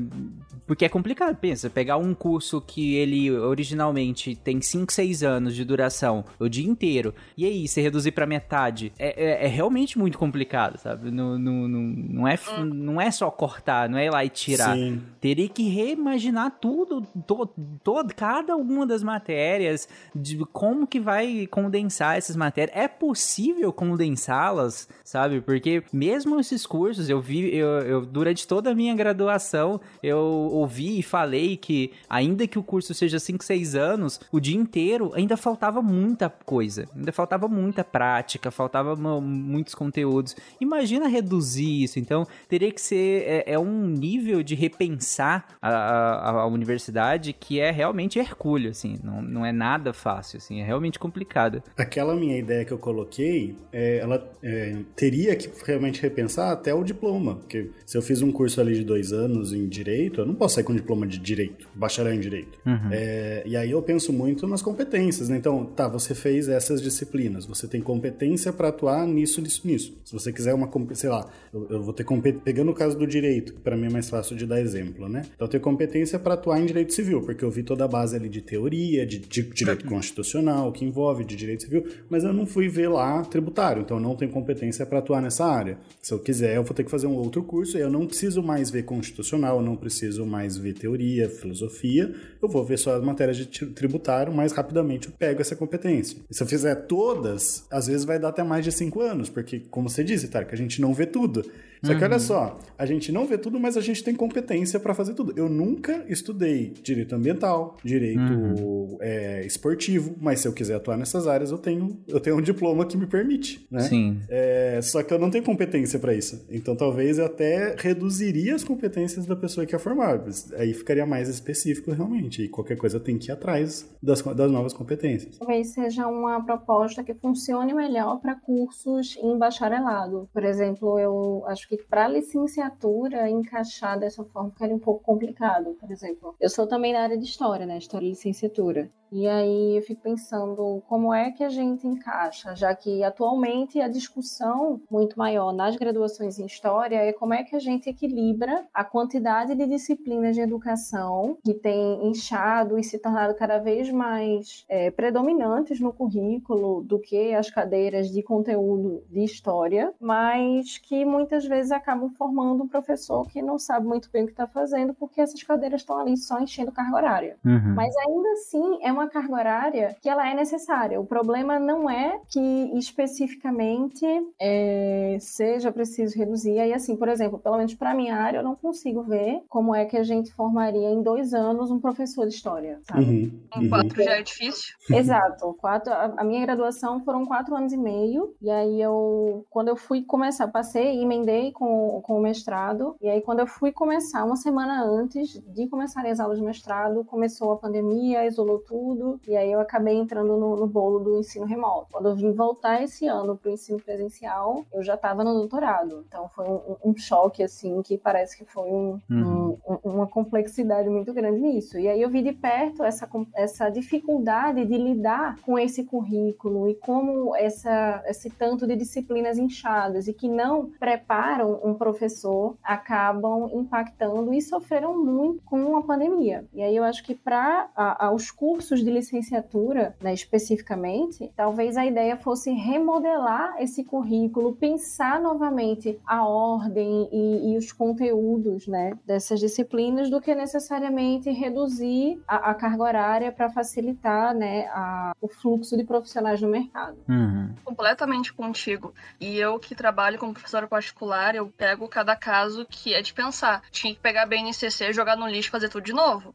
porque é complicado, pensa, pegar um curso que ele originalmente tem 5, 6 anos de duração, o dia inteiro, e aí você reduzir para metade, é, é, é, realmente muito complicado, sabe? Não, não, não, não, é, hum. não é só cortar, não é ir lá e tirar. Sim. Teria que reimaginar tudo, todo, todo, cada uma das matérias, de como que vai condensar essas matérias. É possível condensá-las, sabe? Porque mesmo esses cursos, eu vi, eu, eu durante toda a minha graduação, eu ouvi e falei que, ainda que o curso seja 5, 6 anos, o dia inteiro ainda faltava muita coisa. Ainda faltava muita prática, faltava muitos conteúdos. Imagina reduzir isso. Então, teria que ser. É, é um nível de repensar a, a, a, universidade que é realmente hercúleo, assim. Não, não é nada fácil, assim. É realmente complicado. Aquela minha ideia que eu coloquei, é, ela é, teria que realmente repensar até o diploma. Porque se eu fiz um curso ali de dois anos, em direito, eu não posso posso sair com diploma de direito, bacharel em direito. Uhum. É, e aí eu penso muito nas competências, né? Então, tá, você fez essas disciplinas, você tem competência para atuar nisso, nisso, nisso. Se você quiser uma, sei lá, eu, eu vou ter competência, pegando o caso do direito, que para mim é mais fácil de dar exemplo, né? Então, eu tenho competência para atuar em direito civil, porque eu vi toda a base ali de teoria, de, de direito Uhum. constitucional, que envolve de direito civil, mas eu não fui ver lá tributário, então eu não tenho competência para atuar nessa área. Se eu quiser, eu vou ter que fazer um outro curso, e eu não preciso mais ver constitucional, eu não preciso mais ver teoria, filosofia, eu vou ver só as matérias de tri- tributário, mais rapidamente eu pego essa competência. E se eu fizer todas, às vezes vai dar até mais de cinco anos, porque, como você disse, Tarek, a gente não vê tudo. Só que olha só, a gente não vê tudo, mas a gente tem competência para fazer tudo. Eu nunca estudei direito ambiental, direito é, esportivo, mas se eu quiser atuar nessas áreas, eu tenho, eu tenho um diploma que me permite, né? Sim. É, só que eu não tenho competência para isso. Então talvez eu até reduziria as competências da pessoa que é formar. mas Aí ficaria mais específico realmente. E qualquer coisa tem que ir atrás das, das novas competências. Talvez seja uma proposta que funcione melhor para cursos em bacharelado. Por exemplo, eu acho que para licenciatura encaixar dessa forma ficaria um pouco complicado. Por exemplo, eu sou também da área de história, né? História e licenciatura. E aí eu fico pensando como é que a gente encaixa, já que atualmente a discussão muito maior nas graduações em história é como é que a gente equilibra a quantidade de disciplinas de educação que tem inchado e se tornado cada vez mais é, predominantes no currículo do que as cadeiras de conteúdo de história, mas que muitas vezes acabam formando um professor que não sabe muito bem o que está fazendo porque essas cadeiras estão ali só enchendo carga horária. Uhum. Mas ainda assim é uma carga horária que ela é necessária. O problema não é que especificamente é, seja preciso reduzir. Aí assim, por exemplo, pelo menos para minha área, eu não consigo ver como é que a gente formaria em dois anos um professor de história, sabe? Uhum, Em uhum. quatro já é difícil. Exato. Quatro, a, a minha graduação foram quatro anos e meio. E aí eu, quando eu fui começar, passei e emendei com, com o mestrado. E aí quando eu fui começar, uma semana antes de começarem as aulas de mestrado, começou a pandemia, isolou tudo. E aí eu acabei entrando no, no bolo do ensino remoto. Quando eu vim voltar esse ano para o ensino presencial, eu já estava no doutorado. Então foi um, um choque, assim, que parece que foi um, Uhum. um- uma complexidade muito grande nisso. E aí eu vi de perto essa, essa dificuldade de lidar com esse currículo e como essa, esse tanto de disciplinas inchadas e que não preparam um professor acabam impactando e sofreram muito com a pandemia. E aí eu acho que para os cursos de licenciatura, né, especificamente, talvez a ideia fosse remodelar esse currículo, pensar novamente a ordem e, e os conteúdos né, dessas disciplinas do que necessariamente reduzir a, a carga horária para facilitar né, a- o fluxo de profissionais no mercado. Uhum. completamente contigo. E eu que trabalho como professora particular, eu pego cada caso que é de pensar. Tinha que pegar a BNCC, jogar no lixo e fazer tudo de novo.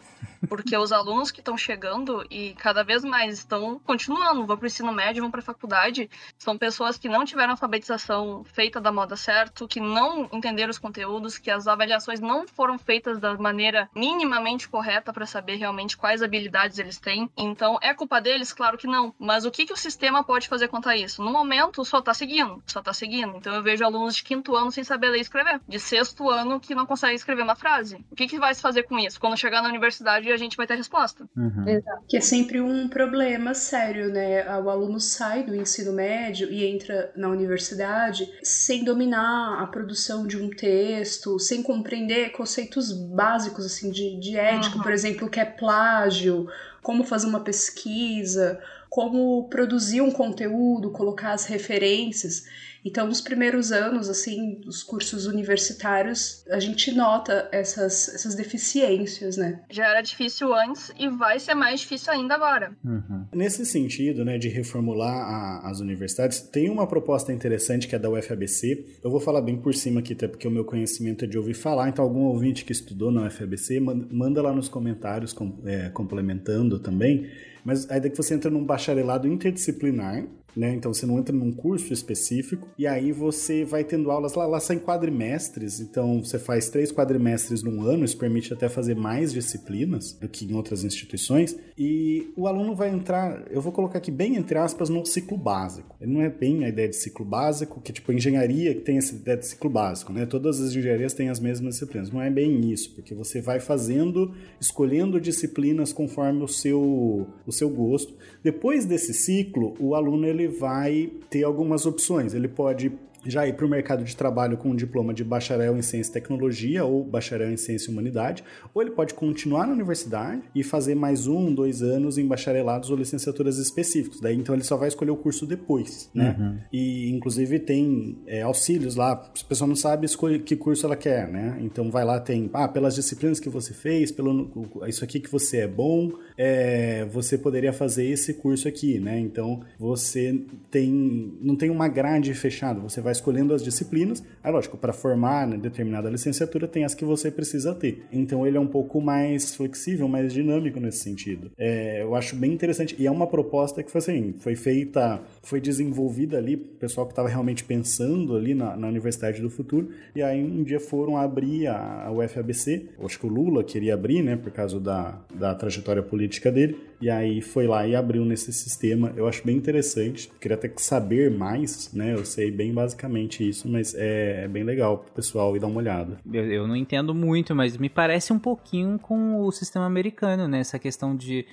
Porque os alunos que estão chegando e cada vez mais estão continuando, vão para o ensino médio, vão para a faculdade, são pessoas que não tiveram alfabetização feita da moda certo, que não entenderam os conteúdos, que as avaliações não foram feitas da maneira minimamente correta para saber realmente quais habilidades eles têm. Então, é culpa deles? Claro que não. Mas o que, que o sistema pode fazer quanto a isso? No momento, só tá seguindo, só tá seguindo. Então, eu vejo alunos de quinto ano sem saber ler e escrever, de sexto ano que não conseguem escrever uma frase. O que, que vai se fazer com isso? Quando chegar na universidade, a gente vai ter resposta. Uhum. Que é sempre um problema sério, né? O aluno sai do ensino médio e entra na universidade sem dominar a produção de um texto, sem compreender conceitos básicos assim de, de ética, Uhum. por exemplo, o que é plágio, como fazer uma pesquisa, como produzir um conteúdo, colocar as referências. Então, nos primeiros anos, assim, dos cursos universitários, a gente nota essas, essas deficiências, né? Já era difícil antes e vai ser mais difícil ainda agora. Uhum. Nesse sentido, né, de reformular a- as universidades, tem uma proposta interessante que é da UFABC. Eu vou falar bem por cima aqui, até porque o meu conhecimento é de ouvir falar. Então, algum ouvinte que estudou na UFABC, man- manda lá nos comentários, com- é, complementando também. Mas a ideia é que você entra num bacharelado interdisciplinar, né? Então você não entra num curso específico e aí você vai tendo aulas lá, lá saem quadrimestres, então você faz três quadrimestres num ano, isso permite até fazer mais disciplinas do que em outras instituições e o aluno vai entrar, eu vou colocar aqui bem entre aspas, no ciclo básico. Ele não é bem a ideia de ciclo básico, que tipo engenharia que tem essa ideia de ciclo básico, né? Todas as engenharias têm as mesmas disciplinas. Não é bem isso, porque você vai fazendo, escolhendo disciplinas conforme o seu o seu gosto. Depois desse ciclo, o aluno ele vai ter algumas opções. Ele pode já ir para o mercado de trabalho com um diploma de bacharel em ciência e tecnologia ou bacharel em ciência e humanidade, ou ele pode continuar na universidade e fazer mais um, dois anos em bacharelados ou licenciaturas específicos. Daí então ele só vai escolher o curso depois, né? Uhum. E inclusive tem é, auxílios lá, se a pessoa não sabe escolher que curso ela quer, né? Então vai lá tem, ah, pelas disciplinas que você fez, pelo isso aqui que você é bom, é, você poderia fazer esse curso aqui, né? Então você tem não tem uma grade fechada, você vai escolhendo as disciplinas. Aí, lógico, para formar né, determinada licenciatura tem as que você precisa ter. Então ele é um pouco mais flexível, mais dinâmico nesse sentido. É, eu acho bem interessante e é uma proposta que foi assim, foi feita, foi desenvolvida ali, o pessoal que estava realmente pensando ali na, na, Universidade do Futuro. E aí um dia foram abrir a, a UFABC. acho que o Lula queria abrir, né, por causa da, da trajetória política dele. E aí foi lá e abriu nesse sistema. Eu acho bem interessante. Queria até saber mais, né? Eu sei bem basicamente isso, mas é, é bem legal pro pessoal ir dar uma olhada. Eu, eu, não entendo muito, mas me parece um pouquinho com o sistema americano, né? Essa questão de,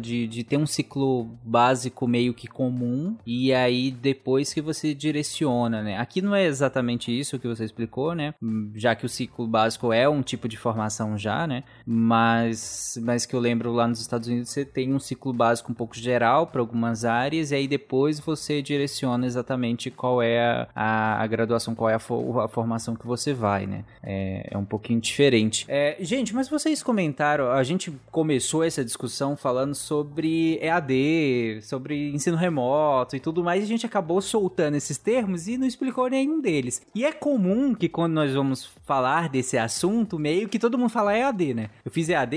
de, de ter um ciclo básico meio que comum e aí depois que você direciona, né? Aqui não é exatamente isso que você explicou, né? Já que o ciclo básico é um tipo de formação já, né? Mas, mas que eu lembro lá nos Estados Unidos você tem um ciclo básico um pouco geral para algumas áreas e aí depois você direciona exatamente qual é a, a, a graduação, qual é a, a, formação que você vai, né? É, é um pouquinho diferente. É, gente, mas vocês comentaram, a gente começou essa discussão falando sobre EAD, sobre ensino remoto e tudo mais, e a gente acabou soltando esses termos e não explicou nenhum deles. E é comum que quando nós vamos falar desse assunto, meio que todo mundo fala EAD, né? Eu fiz EAD,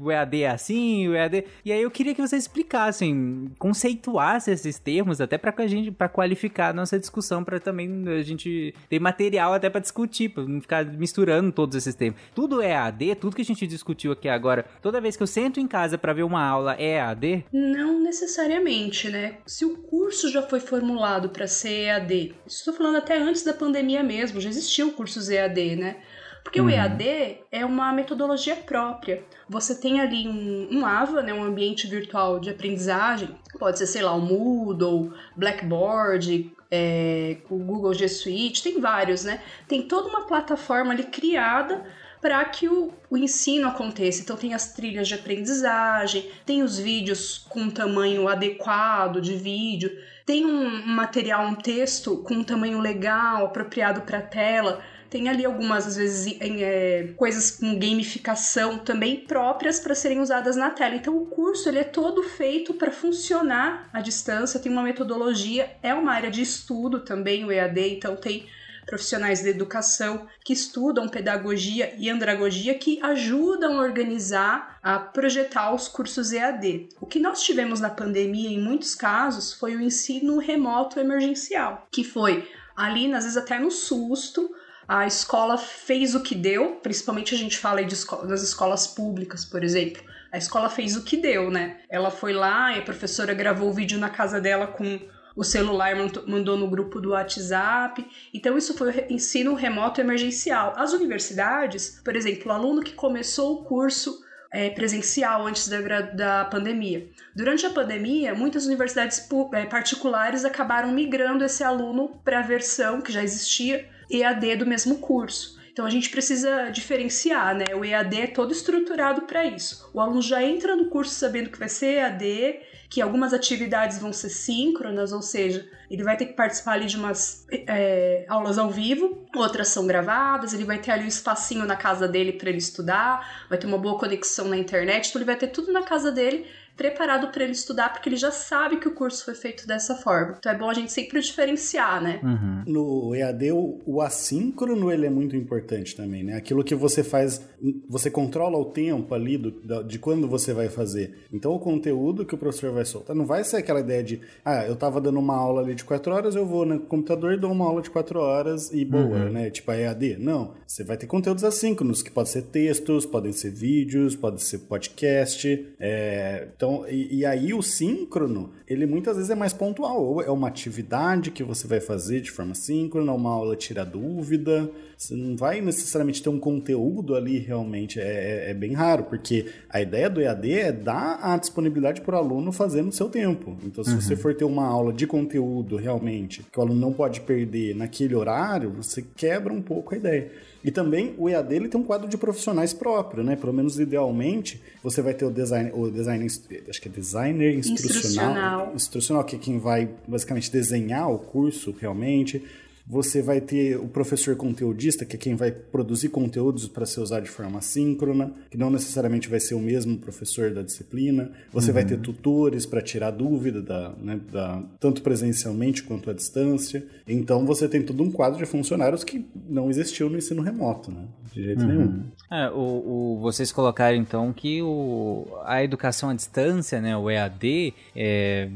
o EAD é assim, o EAD. E aí eu queria que vocês explicassem, conceituassem esses termos, até para a gente, para qualificar a nossa discussão, para também a gente ter material até para discutir, para não ficar misturando todos esses termos. Tudo é EAD, tudo que a gente discutiu aqui agora, toda vez que eu sento em casa para ver uma aula é EAD? Não necessariamente, né? Se o curso já foi formulado para ser EAD, estou falando até antes da pandemia mesmo, já existiam cursos EAD, né? Porque uhum. o EAD é uma metodologia própria. Você tem ali um, um AVA, né, um ambiente virtual de aprendizagem, pode ser, sei lá, o Moodle, Blackboard, é, o Google G Suite, tem vários, né? Tem toda uma plataforma ali criada para que o, o, ensino aconteça. Então tem as trilhas de aprendizagem, tem os vídeos com tamanho adequado de vídeo, tem um material, um texto com um tamanho legal, apropriado para a tela tem ali algumas, às vezes, é, coisas com gamificação também próprias para serem usadas na tela. Então, o curso ele é todo feito para funcionar à distância, tem uma metodologia, é uma área de estudo também, o EAD, então tem profissionais de educação que estudam pedagogia e andragogia que ajudam a organizar, a projetar os cursos EAD. O que nós tivemos na pandemia, em muitos casos, foi o ensino remoto emergencial, que foi ali, às vezes até no susto, a escola fez o que deu, principalmente a gente fala aí de escola, das escolas públicas, por exemplo. A escola fez o que deu, né? Ela foi lá e a professora gravou o vídeo na casa dela com o celular, mandou no grupo do WhatsApp. Então, isso foi ensino remoto emergencial. As universidades, por exemplo, o aluno que começou o curso é, presencial antes da, da pandemia. Durante a pandemia, muitas universidades é, particulares acabaram migrando esse aluno para a versão que já existia EAD do mesmo curso. Então a gente precisa diferenciar, né? O EAD é todo estruturado para isso. O aluno já entra no curso sabendo que vai ser EAD, que algumas atividades vão ser síncronas, ou seja, ele vai ter que participar ali de umas é, aulas ao vivo, outras são gravadas, ele vai ter ali um espacinho na casa dele para ele estudar, vai ter uma boa conexão na internet, então ele vai ter tudo na casa dele preparado para ele estudar, porque ele já sabe que o curso foi feito dessa forma. Então é bom a gente sempre diferenciar, né? Uhum. No EAD, o, o assíncrono ele é muito importante também, né? Aquilo que você faz, você controla o tempo ali do, de quando você vai fazer. Então o conteúdo que o professor vai soltar não vai ser aquela ideia de, ah, eu tava dando uma aula ali de quatro horas, eu vou no computador e dou uma aula de quatro horas e boa, uhum. né? Tipo a EAD. Não, você vai ter conteúdos assíncronos, que podem ser textos, podem ser vídeos, pode ser podcast. É... Então, e, e aí o síncrono, ele muitas vezes é mais pontual. Ou é uma atividade que você vai fazer de forma síncrona, uma aula tira dúvida. Você não vai necessariamente ter um conteúdo ali realmente. É, é, é bem raro, porque a ideia do EAD é dar a disponibilidade para o aluno fazer no seu tempo. Então, se uhum. você for ter uma aula de conteúdo realmente, que o aluno não pode perder naquele horário, você quebra um pouco a ideia. E também o EAD ele tem um quadro de profissionais próprio, né? Pelo menos idealmente, você vai ter o design, o design, acho que é designer instrucional, instrucional, instrucional que é quem vai basicamente desenhar o curso realmente. Você vai ter o professor conteudista, que é quem vai produzir conteúdos para ser usado de forma síncrona, que não necessariamente vai ser o mesmo professor da disciplina. Você uhum. vai ter tutores para tirar dúvida, da, né, da, tanto presencialmente quanto à distância. Então você tem todo um quadro de funcionários que não existiu no ensino remoto, né? De jeito uhum. nenhum. É, o, o, vocês colocaram então que o, a educação à distância, né, o EAD, é,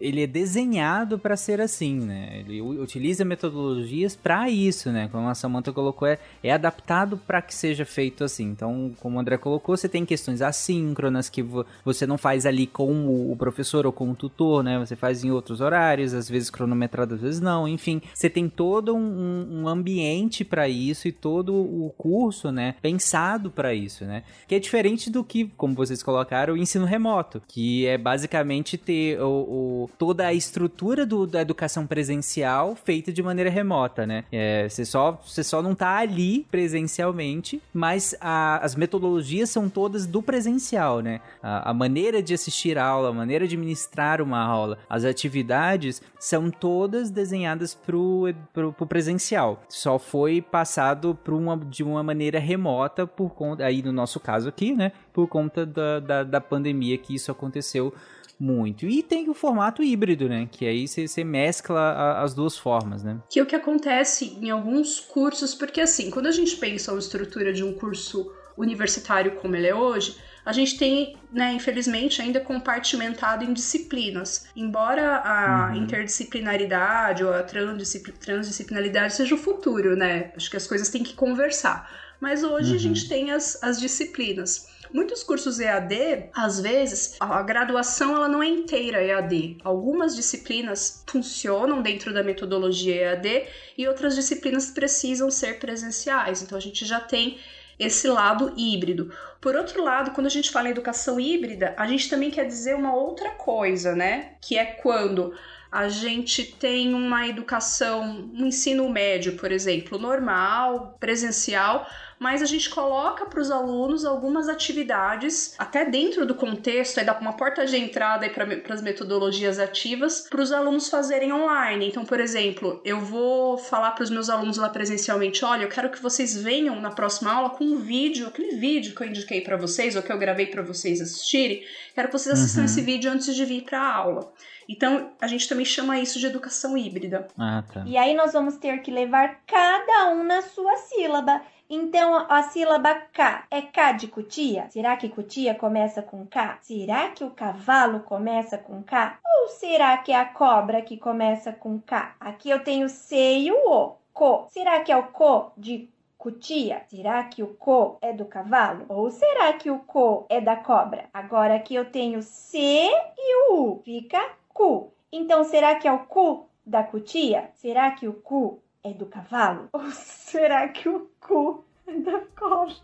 ele é desenhado para ser assim, né? Ele utiliza metodologias para isso, né? Como a Samantha colocou, é, é adaptado para que seja feito assim. Então, como o André colocou, você tem questões assíncronas que vo você não faz ali com o, professor ou com o tutor, né? Você faz em outros horários, às vezes cronometrado, às vezes não. Enfim, você tem todo um, um ambiente para isso e todo o curso, né? Pensado para isso, né? Que é diferente do que, como vocês colocaram, o ensino remoto, que é basicamente ter o, o toda a estrutura do, da educação presencial feita de maneira remota, né? É, você, só, você só não tá ali presencialmente, mas a, as metodologias são todas do presencial, né? A, a maneira de assistir a aula, a maneira de ministrar uma aula, as atividades são todas desenhadas pro, pro, pro presencial. Só foi passado uma, de uma maneira remota por conta, aí no nosso caso aqui, né? Por conta da, da, da pandemia que isso aconteceu muito. E tem o formato híbrido, né? Que aí você mescla a, as duas formas, né? Que é o que acontece em alguns cursos, porque assim, quando a gente pensa a estrutura de um curso universitário como ele é hoje, a gente tem, né, infelizmente, ainda compartimentado em disciplinas. Embora a uhum. interdisciplinaridade ou a transdisciplinaridade seja o futuro, né? Acho que as coisas têm que conversar. Mas hoje uhum. a gente tem as, as disciplinas. Muitos cursos EAD, às vezes, a graduação ela não é inteira EAD. Algumas disciplinas funcionam dentro da metodologia EAD e outras disciplinas precisam ser presenciais. Então a gente já tem esse lado híbrido. Por outro lado, quando a gente fala em educação híbrida, a gente também quer dizer uma outra coisa, né? Que é quando a gente tem uma educação, um ensino médio, por exemplo, normal, presencial, mas a gente coloca para os alunos algumas atividades, até dentro do contexto, aí dá uma porta de entrada para as metodologias ativas, para os alunos fazerem online. Então, por exemplo, eu vou falar para os meus alunos lá presencialmente: olha, eu quero que vocês venham na próxima aula com um vídeo, aquele vídeo que eu indiquei para vocês, ou que eu gravei para vocês assistirem, quero que vocês assistam uhum. esse vídeo antes de vir para a aula. Então, a gente também chama isso de educação híbrida. Ah, tá. E aí nós vamos ter que levar cada um na sua sílaba. Então a sílaba K é K de cutia? Será que cutia começa com K? Será que o cavalo começa com K? Ou será que é a cobra que começa com K? Aqui eu tenho C e o O. Co. Será que é o co de cutia? Será que o co é do cavalo? Ou será que o co é da cobra? Agora aqui eu tenho C e o U. Fica cu. Então será que é o cu da cutia? Será que o cu é do cavalo? Ou [LAUGHS] será que o cu? [LAUGHS]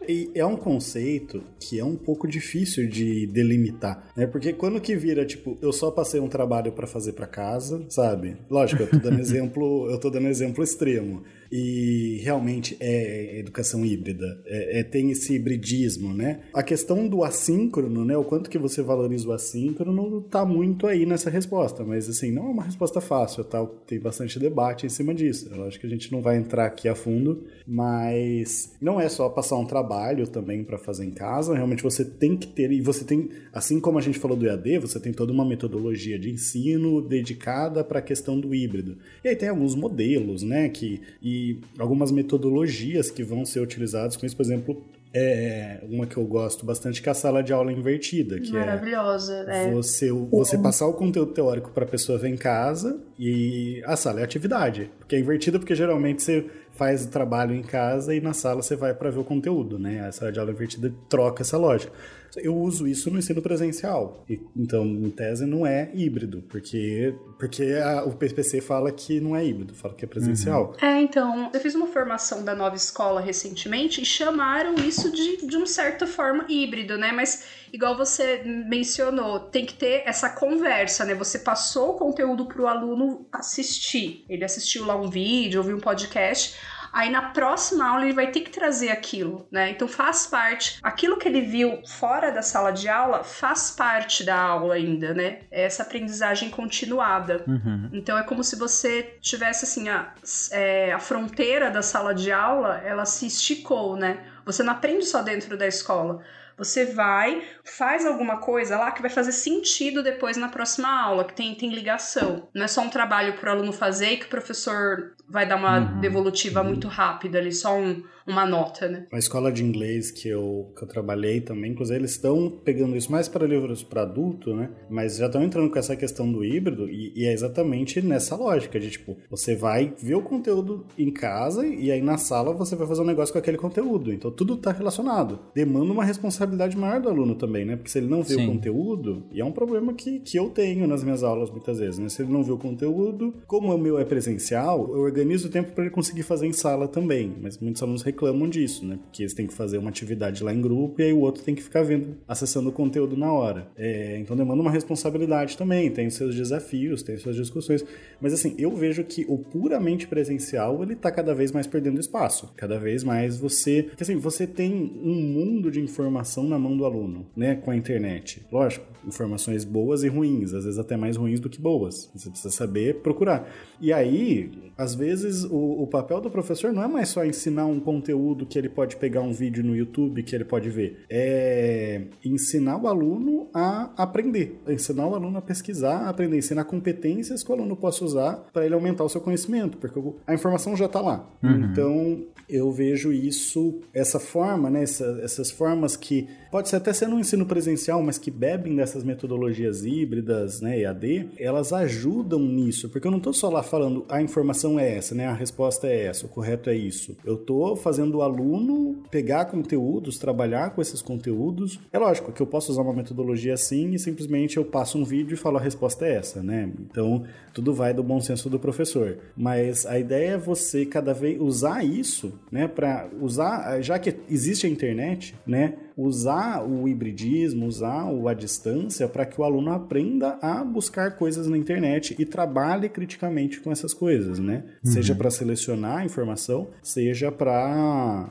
E é um conceito que é um pouco difícil de delimitar, né? Porque quando que vira, tipo, eu só passei um trabalho para fazer para casa, sabe? Lógico, eu tô dando [LAUGHS] exemplo, eu tô dando exemplo extremo e realmente é educação híbrida, é, é, tem esse hibridismo, né? A questão do assíncrono, né? O quanto que você valoriza o assíncrono tá muito aí nessa resposta, mas assim, não é uma resposta fácil, tá? Tem bastante debate em cima disso. Eu acho que a gente não vai entrar aqui a fundo, mas não não é só passar um trabalho também para fazer em casa, realmente você tem que ter, e você tem, assim como a gente falou do EAD, você tem toda uma metodologia de ensino dedicada para a questão do híbrido. E aí tem alguns modelos, né, que, e algumas metodologias que vão ser utilizadas com isso, por exemplo, é uma que eu gosto bastante, que é a sala de aula invertida. Que Maravilhosa, é você, você passar o conteúdo teórico para a pessoa ver em casa e a sala é atividade. Porque é invertida porque geralmente você faz o trabalho em casa e na sala você vai para ver o conteúdo, né? A sala de aula invertida troca essa lógica eu uso isso no ensino presencial. Então, em tese, não é híbrido, porque, porque a, o PPC fala que não é híbrido, fala que é presencial. Uhum. É, então, eu fiz uma formação da nova escola recentemente e chamaram isso de, de uma certa forma híbrido, né? Mas, igual você mencionou, tem que ter essa conversa, né? Você passou o conteúdo para o aluno assistir. Ele assistiu lá um vídeo, ouviu um podcast Aí na próxima aula ele vai ter que trazer aquilo, né? Então faz parte, aquilo que ele viu fora da sala de aula faz parte da aula ainda, né? É essa aprendizagem continuada. Uhum. Então é como se você tivesse assim a, é, a fronteira da sala de aula, ela se esticou, né? Você não aprende só dentro da escola. Você vai, faz alguma coisa lá que vai fazer sentido depois na próxima aula, que tem, tem ligação. Não é só um trabalho para o aluno fazer e que o professor vai dar uma uhum. devolutiva muito rápida ali, só um, uma nota, né? A escola de inglês que eu, que eu trabalhei também, inclusive eles estão pegando isso mais para livros para adulto, né? Mas já estão entrando com essa questão do híbrido e, e, é exatamente nessa lógica de tipo, você vai ver o conteúdo em casa e aí na sala você vai fazer um negócio com aquele conteúdo. Então tudo está relacionado. Demanda uma responsabilidade maior do aluno também, né? Porque se ele não vê Sim. o conteúdo, e é um problema que, que eu tenho nas minhas aulas muitas vezes, né? Se ele não vê o conteúdo, como o meu é presencial, eu organizo o tempo para ele conseguir fazer em sala também. Mas muitos alunos reclamam disso, né? Porque eles têm que fazer uma atividade lá em grupo e aí o outro tem que ficar vendo, acessando o conteúdo na hora. É, então demanda uma responsabilidade também, tem os seus desafios, tem suas discussões. Mas assim, eu vejo que o puramente presencial, ele tá cada vez mais perdendo espaço. Cada vez mais você... Porque assim, você tem um mundo de informação na mão do aluno, né? Com a internet. Lógico, informações boas e ruins, às vezes até mais ruins do que boas. Você precisa saber procurar. E aí, às vezes, o, o papel do professor não é mais só ensinar um conteúdo conteúdo que ele pode pegar um vídeo no YouTube que ele pode ver. É ensinar o aluno a aprender, ensinar o aluno a pesquisar, a aprender, ensinar competências que o aluno possa usar para ele aumentar o seu conhecimento, porque a informação já está lá. Uhum. Então, eu vejo isso, essa forma, né, essa, essas formas que pode ser até ser no ensino presencial, mas que bebem dessas metodologias híbridas, né, EAD, elas ajudam nisso, porque eu não estou só lá falando a informação é essa, né, a resposta é essa, o correto é isso. Eu estou fazendo o aluno pegar conteúdos, trabalhar com esses conteúdos. É lógico que eu posso usar uma metodologia assim e simplesmente eu passo um vídeo e falo a resposta é essa, né? Então, tudo vai do bom senso do professor. Mas a ideia é você cada vez usar isso, né, para usar, já que existe a internet, né, usar o hibridismo, usar o à distância para que o aluno aprenda a buscar coisas na internet e trabalhe criticamente com essas coisas, né? Uhum. Seja para selecionar a informação, seja para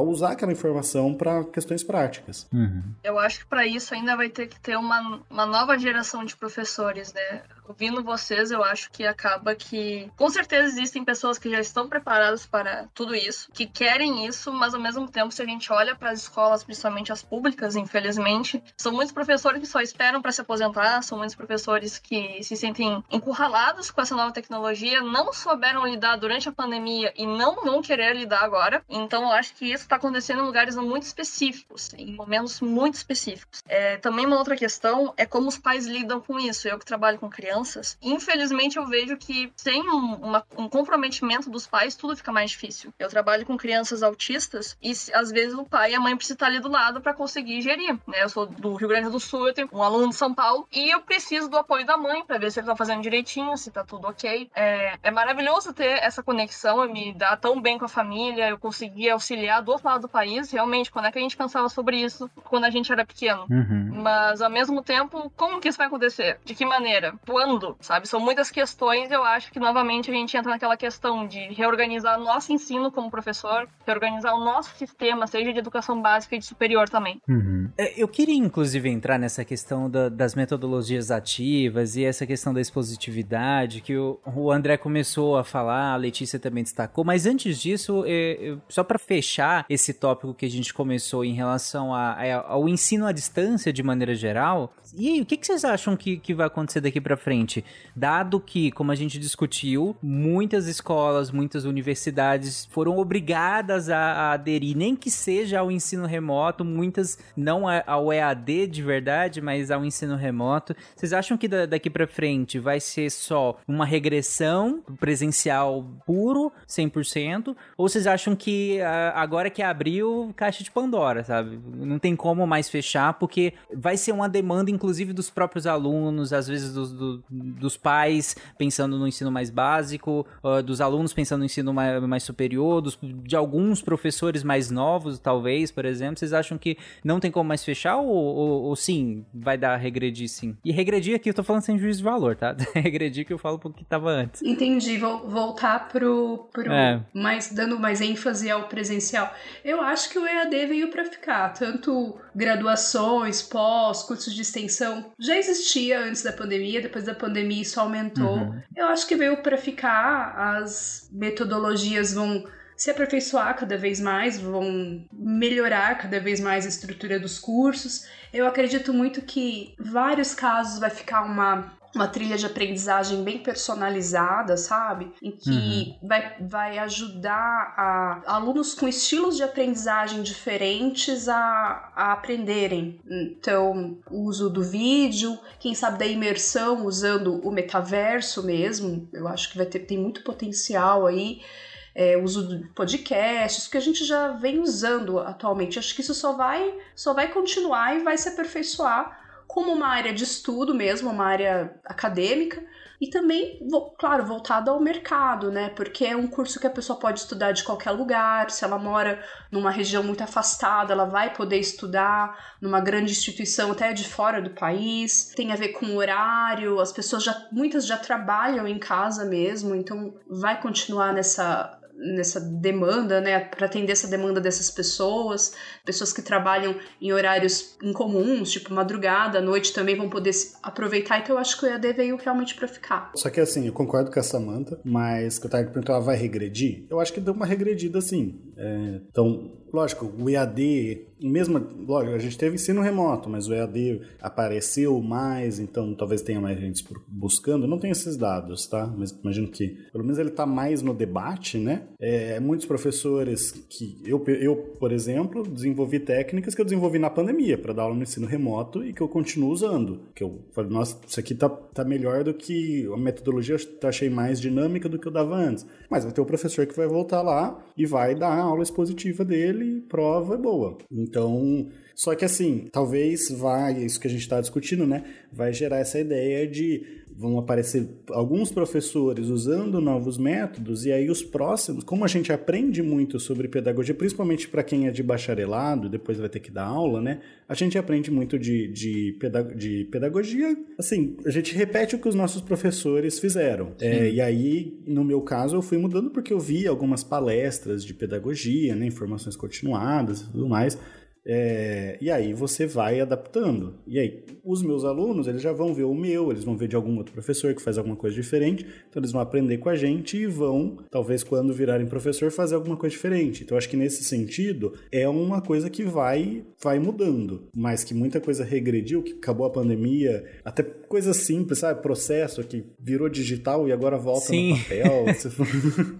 usar aquela informação para questões práticas. Uhum. Eu acho que para isso ainda vai ter que ter uma, uma nova geração de professores, né? Ouvindo vocês, eu acho que acaba que com certeza existem pessoas que já estão preparadas para tudo isso, que querem isso, mas ao mesmo tempo, se a gente olha para as escolas, principalmente as públicas, infelizmente, são muitos professores que só esperam para se aposentar, são muitos professores que se sentem encurralados com essa nova tecnologia, não souberam lidar durante a pandemia e não vão querer lidar agora. Então, eu acho que isso está acontecendo em lugares muito específicos, em momentos muito específicos. É, também uma outra questão é como os pais lidam com isso. Eu que trabalho com crianças crianças, infelizmente eu vejo que sem um, uma, um comprometimento dos pais, tudo fica mais difícil. Eu trabalho com crianças autistas e às vezes o pai e a mãe precisam estar ali do lado para conseguir gerir. Né? Eu sou do Rio Grande do Sul, eu tenho um aluno de São Paulo e eu preciso do apoio da mãe para ver se ele tá fazendo direitinho, se tá tudo ok. É, é maravilhoso ter essa conexão, eu me dá tão bem com a família, eu consegui auxiliar do outro lado do país. Realmente, quando é que a gente pensava sobre isso quando a gente era pequeno? Uhum. Mas ao mesmo tempo, como que isso vai acontecer? De que maneira? Quando quando, sabe? São muitas questões, eu acho que novamente a gente entra naquela questão de reorganizar nosso ensino como professor, reorganizar o nosso sistema, seja de educação básica e de superior também. Uhum. Eu queria, inclusive, entrar nessa questão da, das metodologias ativas e essa questão da expositividade que o, o, André começou a falar, a Letícia também destacou, mas antes disso, é, só para fechar esse tópico que a gente começou em relação a, a, ao ensino à distância de maneira geral, e aí, o que, que vocês acham que, que vai acontecer daqui para frente? Dado que, como a gente discutiu, muitas escolas, muitas universidades foram obrigadas a, a aderir, nem que seja ao ensino remoto, muitas não ao EAD de verdade, mas ao ensino remoto. Vocês acham que daqui para frente vai ser só uma regressão presencial puro, 100%? Ou vocês acham que agora que abriu, caixa de Pandora, sabe? Não tem como mais fechar, porque vai ser uma demanda, inclusive, dos próprios alunos, às vezes dos, do, dos pais pensando no ensino mais básico, uh, dos alunos pensando no ensino mais, mais superior, dos, de alguns professores mais novos, talvez, por exemplo. Vocês acham que não tem como mais fechar ou, ou, ou sim, vai dar regredir sim? E regredir aqui eu tô falando sem juízo de valor, tá? [LAUGHS] regredir que eu falo pro que tava antes. Entendi, vou voltar pro, pro é. mais, dando mais ênfase ao presencial. Eu acho que o EAD veio para ficar, tanto graduações, pós, cursos de extensão, já existia antes da pandemia, depois da pandemia isso aumentou. Uhum. Eu acho que veio para ficar, as metodologias vão se aperfeiçoar cada vez mais, vão melhorar cada vez mais a estrutura dos cursos. Eu acredito muito que vários casos vai ficar uma uma trilha de aprendizagem bem personalizada, sabe? Em que uhum. vai, vai ajudar a, alunos com estilos de aprendizagem diferentes a, a aprenderem. Então, o uso do vídeo, quem sabe da imersão usando o metaverso mesmo, eu acho que vai ter tem muito potencial aí é, uso de podcasts, que a gente já vem usando atualmente. Acho que isso só vai, só vai continuar e vai se aperfeiçoar como uma área de estudo mesmo, uma área acadêmica, e também, claro, voltado ao mercado, né? Porque é um curso que a pessoa pode estudar de qualquer lugar. Se ela mora numa região muito afastada, ela vai poder estudar numa grande instituição até de fora do país. Tem a ver com horário, as pessoas já muitas já trabalham em casa mesmo, então vai continuar nessa nessa demanda, né, para atender essa demanda dessas pessoas, pessoas que trabalham em horários incomuns, tipo madrugada, noite também vão poder aproveitar. Então eu acho que o EAD veio realmente para ficar. Só que assim, eu concordo com a Samantha, mas que eu tava perguntando, ela vai regredir? Eu acho que deu uma regredida sim. É, então, lógico, o EAD, mesmo, lógico, a gente teve ensino remoto, mas o EAD apareceu mais, então talvez tenha mais gente buscando. não tem esses dados, tá? Mas imagino que, pelo menos ele está mais no debate, né? É, muitos professores que eu, eu, por exemplo, desenvolvi técnicas que eu desenvolvi na pandemia para dar aula no ensino remoto e que eu continuo usando. Que eu falei, nossa, isso aqui tá, tá melhor do que a metodologia, eu achei mais dinâmica do que eu dava antes. Mas vai ter o professor que vai voltar lá e vai dar a aula expositiva dele, prova é boa. Então, só que assim, talvez vai, isso que a gente está discutindo, né? Vai gerar essa ideia de vão aparecer alguns professores usando novos métodos, e aí os próximos, como a gente aprende muito sobre pedagogia, principalmente para quem é de bacharelado, depois vai ter que dar aula, né? A gente aprende muito de, de, pedag de pedagogia, assim, a gente repete o que os nossos professores fizeram. É, e aí, no meu caso, eu fui mudando porque eu vi algumas palestras de pedagogia, né? Informações continuadas e tudo mais. É, e aí você vai adaptando. E aí, os meus alunos, eles já vão ver o meu, eles vão ver de algum outro professor que faz alguma coisa diferente, então eles vão aprender com a gente e vão, talvez quando virarem professor, fazer alguma coisa diferente. Então acho que nesse sentido, é uma coisa que vai, vai mudando, mas que muita coisa regrediu, que acabou a pandemia, até coisas simples, sabe? Processo que virou digital e agora volta Sim. no papel.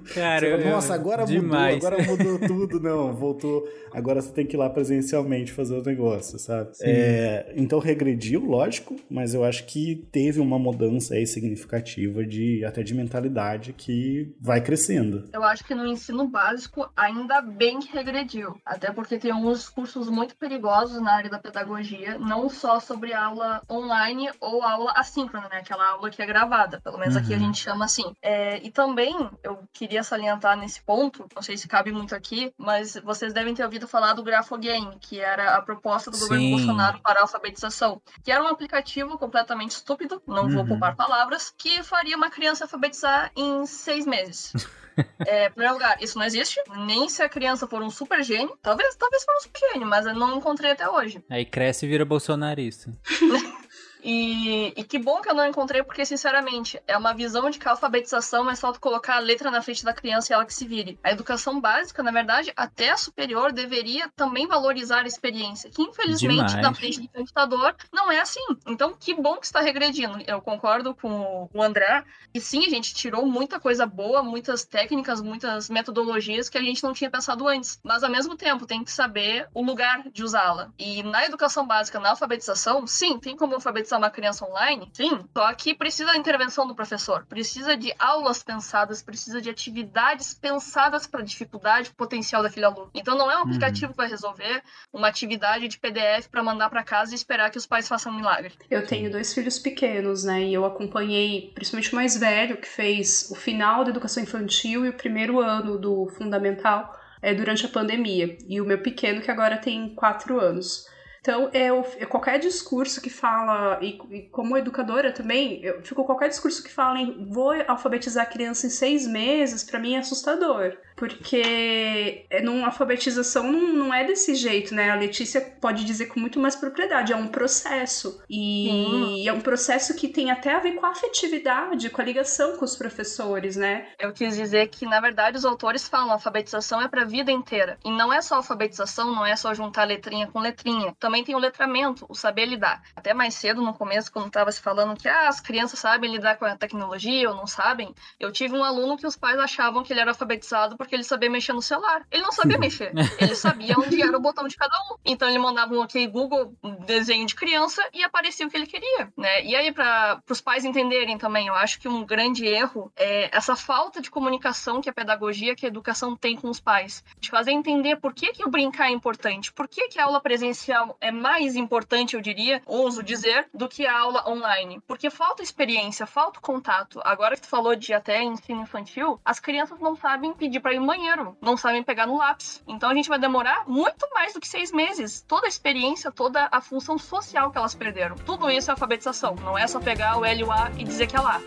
[LAUGHS] Cara, fala, nossa, agora demais. mudou, agora mudou tudo. Não, voltou, agora você tem que ir lá presencial presencialmente fazer os negócios, sabe? É, então regrediu, lógico, mas eu acho que teve uma mudança aí significativa de até de mentalidade que vai crescendo. Eu acho que no ensino básico ainda bem que regrediu, até porque tem alguns cursos muito perigosos na área da pedagogia, não só sobre aula online ou aula assíncrona, né? Aquela aula que é gravada, pelo menos uhum. aqui a uhum. gente chama assim. É, e também eu queria salientar nesse ponto, não sei se cabe muito aqui, mas vocês devem ter ouvido falar do Grafogame, que era a proposta do governo Sim. Bolsonaro para a alfabetização, que era um aplicativo completamente estúpido, não vou Uhum. poupar palavras, que faria uma criança alfabetizar em seis meses. [LAUGHS] É, em primeiro lugar, isso não existe. Nem se a criança for um super gênio. Talvez, talvez for um super gênio, mas eu não encontrei até hoje. Aí cresce e vira bolsonarista. [LAUGHS] E, e que bom que eu não encontrei, porque, sinceramente, é uma visão de que a alfabetização é só tu colocar a letra na frente da criança e ela que se vire. A educação básica, na verdade, até a superior, deveria também valorizar a experiência, que infelizmente, Demais. na frente do computador, não é assim. Então, que bom que está regredindo. Eu concordo com o André, e sim, a gente tirou muita coisa boa, muitas técnicas, muitas metodologias que a gente não tinha pensado antes. Mas, ao mesmo tempo, tem que saber o lugar de usá-la. E na educação básica, na alfabetização, sim, tem como alfabetizar uma criança online? Sim. Só que precisa da intervenção do professor. Precisa de aulas pensadas, precisa de atividades pensadas para a dificuldade, potencial daquele aluno. Então, não é um aplicativo que vai resolver uma atividade de PDF para mandar para casa e esperar que os pais façam um milagre. Eu tenho dois filhos pequenos, né? E eu acompanhei, principalmente o mais velho, que fez o final da educação infantil e o primeiro ano do fundamental é, durante a pandemia. E o meu pequeno, que agora tem quatro anos. Então, eu, eu- qualquer discurso que fala, e, e como educadora também, eu fico qualquer discurso que fala em vou alfabetizar a criança em seis meses, pra mim é assustador. Porque é, numa alfabetização não, não é desse jeito, né? A Letícia pode dizer com muito mais propriedade, é um processo. E é um processo que tem até a ver com a afetividade, com a ligação com os professores, né? Eu quis dizer que, na verdade, os autores falam alfabetização é para a vida inteira. E não é só alfabetização, não é só juntar letrinha com letrinha. Também tem o letramento, o saber lidar. Até mais cedo, no começo, quando estava se falando que ah, as crianças sabem lidar com a tecnologia ou não sabem, eu tive um aluno que os pais achavam que ele era alfabetizado porque ele sabia mexer no celular. Ele não sabia [LAUGHS] mexer. Ele sabia onde era o botão de cada um. Então ele mandava um ok Google, desenho de criança, e aparecia o que ele queria, né? E aí, para os pais entenderem também, eu acho que um grande erro é essa falta de comunicação que a pedagogia, que a educação tem com os pais. De fazer entender por que, que o brincar é importante, por que, que a aula presencial é mais importante, eu diria, ouso dizer, do que a aula online. Porque falta experiência, falta contato. Agora que tu falou de até ensino infantil, as crianças não sabem pedir para ir no banheiro, não sabem pegar no lápis. Então a gente vai demorar muito mais do que seis meses. Toda a experiência, toda a função social que elas perderam. Tudo isso é alfabetização. Não é só pegar o LUA e dizer que é lá.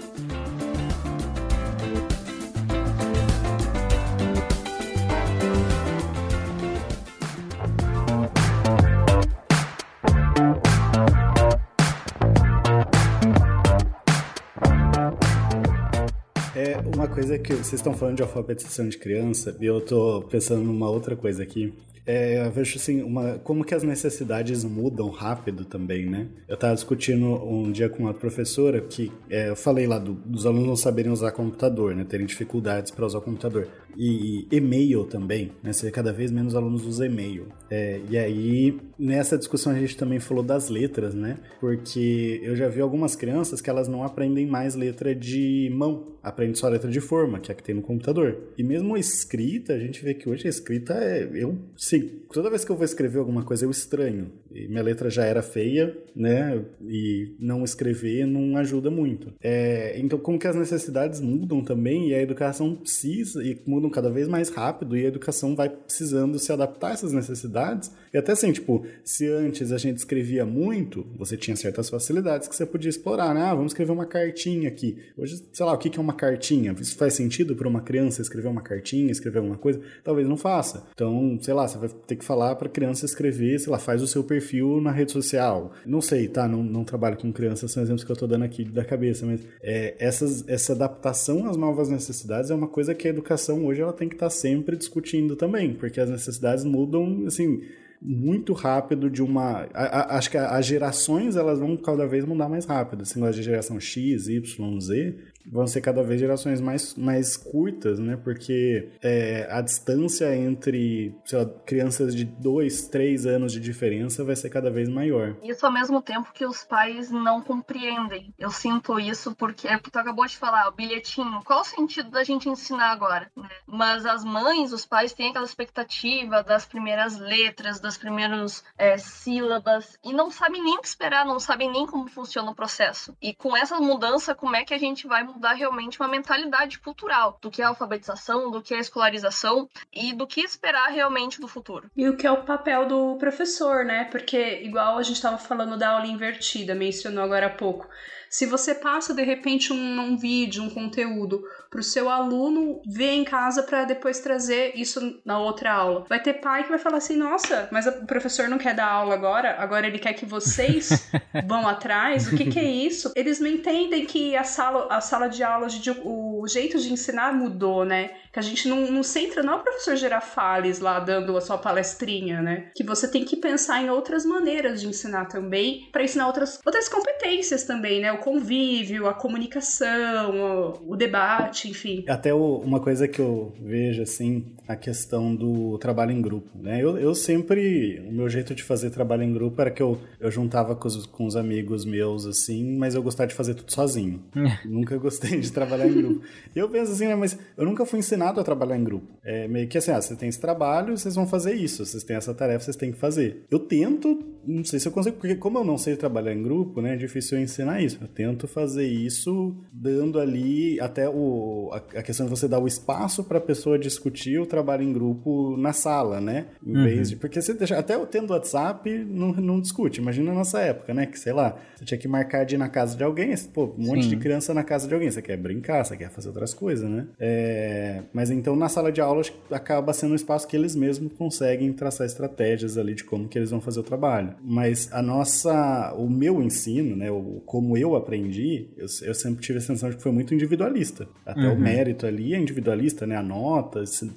É uma coisa que vocês estão falando de alfabetização de criança, e eu tô pensando numa outra coisa aqui. É, eu vejo assim, uma, como que as necessidades mudam rápido também, né? Eu tava discutindo um dia com uma professora que é, eu falei lá do- dos alunos não saberem usar computador, né? Terem dificuldades para usar computador. E, e-mail também, né? Você cada vez menos alunos usam e-mail. É, e aí, nessa discussão a gente também falou das letras, né? Porque eu já vi algumas crianças que elas não aprendem mais letra de mão, aprendem só letra de forma, que é a que tem no computador. E mesmo escrita, a gente vê que hoje a escrita é. Eu, sim, toda vez que eu vou escrever alguma coisa eu estranho. E minha letra já era feia, né? E não escrever não ajuda muito. É, então, como que as necessidades mudam também e a educação precisa, e mudam cada vez mais rápido, e a educação vai precisando se adaptar a essas necessidades. E até assim, tipo, se antes a gente escrevia muito, você tinha certas facilidades que você podia explorar, né? Ah, vamos escrever uma cartinha aqui. Hoje, sei lá, o que é uma cartinha? Isso faz sentido para uma criança escrever uma cartinha, escrever alguma coisa? Talvez não faça. Então, sei lá, você vai ter que falar para criança escrever, sei lá, faz o seu perfil na rede social. Não sei, tá? Não, não trabalho com crianças, são exemplos que eu tô dando aqui da cabeça, mas é, essas, essa adaptação às novas necessidades é uma coisa que a educação hoje ela tem que estar sempre discutindo também, porque as necessidades mudam, assim, muito rápido de uma... a- a- acho que a- as gerações, elas vão cada vez mudar mais rápido. Negócio de geração X, Y, Z, vão ser cada vez gerações mais, mais curtas, né? Porque é, a distância entre lá, crianças de 2, 3 anos de diferença vai ser cada vez maior. Isso ao mesmo tempo que os pais não compreendem. Eu sinto isso porque é tu acabou de falar, o bilhetinho. Qual o sentido da gente ensinar agora? né? Mas as mães, os pais têm aquela expectativa das primeiras letras, das primeiras é, sílabas e não sabem nem o que esperar, não sabem nem como funciona o processo. E com essa mudança, como é que a gente vai mudar realmente uma mentalidade cultural do que é a alfabetização, do que é a escolarização e do que esperar realmente do futuro. E o que é o papel do professor, né? Porque, igual a gente estava falando da aula invertida, mencionou agora há pouco. Se você passa de repente um, um vídeo, um conteúdo para o seu aluno ver em casa para depois trazer isso na outra aula, vai ter pai que vai falar assim: nossa, mas o professor não quer dar aula agora, agora ele quer que vocês [LAUGHS] vão atrás. O que, que é isso? Eles não entendem que a sala, a sala de aula, o jeito de ensinar mudou, né? A gente não, não centra, não é o professor Girafales lá dando a sua palestrinha, né? Que você tem que pensar em outras maneiras de ensinar também, para ensinar outras, outras competências também, né? O convívio, a comunicação, o, o debate, enfim. Até o, uma coisa que eu vejo, assim, a questão do trabalho em grupo, né? Eu, eu sempre, o meu jeito de fazer trabalho em grupo era que eu, eu juntava com os, com os amigos meus, assim, mas eu gostava de fazer tudo sozinho. [LAUGHS] nunca gostei de trabalhar em grupo. E eu penso assim, né, mas eu nunca fui ensinado a trabalhar em grupo. É meio que assim, ah, você tem esse trabalho, vocês vão fazer isso, vocês têm essa tarefa, vocês têm que fazer. Eu tento, não sei se eu consigo, porque como eu não sei trabalhar em grupo, né, é difícil eu ensinar isso. Eu tento fazer isso dando ali até o, a, questão de você dar o espaço para a pessoa discutir o trabalho em grupo na sala, né? Em uhum. vez de. Porque você deixa, até tendo WhatsApp, não, não discute. Imagina a nossa época, né? Que sei lá, você tinha que marcar de ir na casa de alguém, pô, um monte Sim. de criança na casa de alguém. Você quer brincar, você quer fazer outras coisas, né? É, mas então na sala de aula acaba sendo um espaço que eles mesmos conseguem traçar estratégias ali de como que eles vão fazer o trabalho. Mas a nossa. O meu ensino, né? O, como eu aprendi, eu, eu sempre tive a sensação de que foi muito individualista. Até uhum. o mérito ali é individualista, né? A nota, você,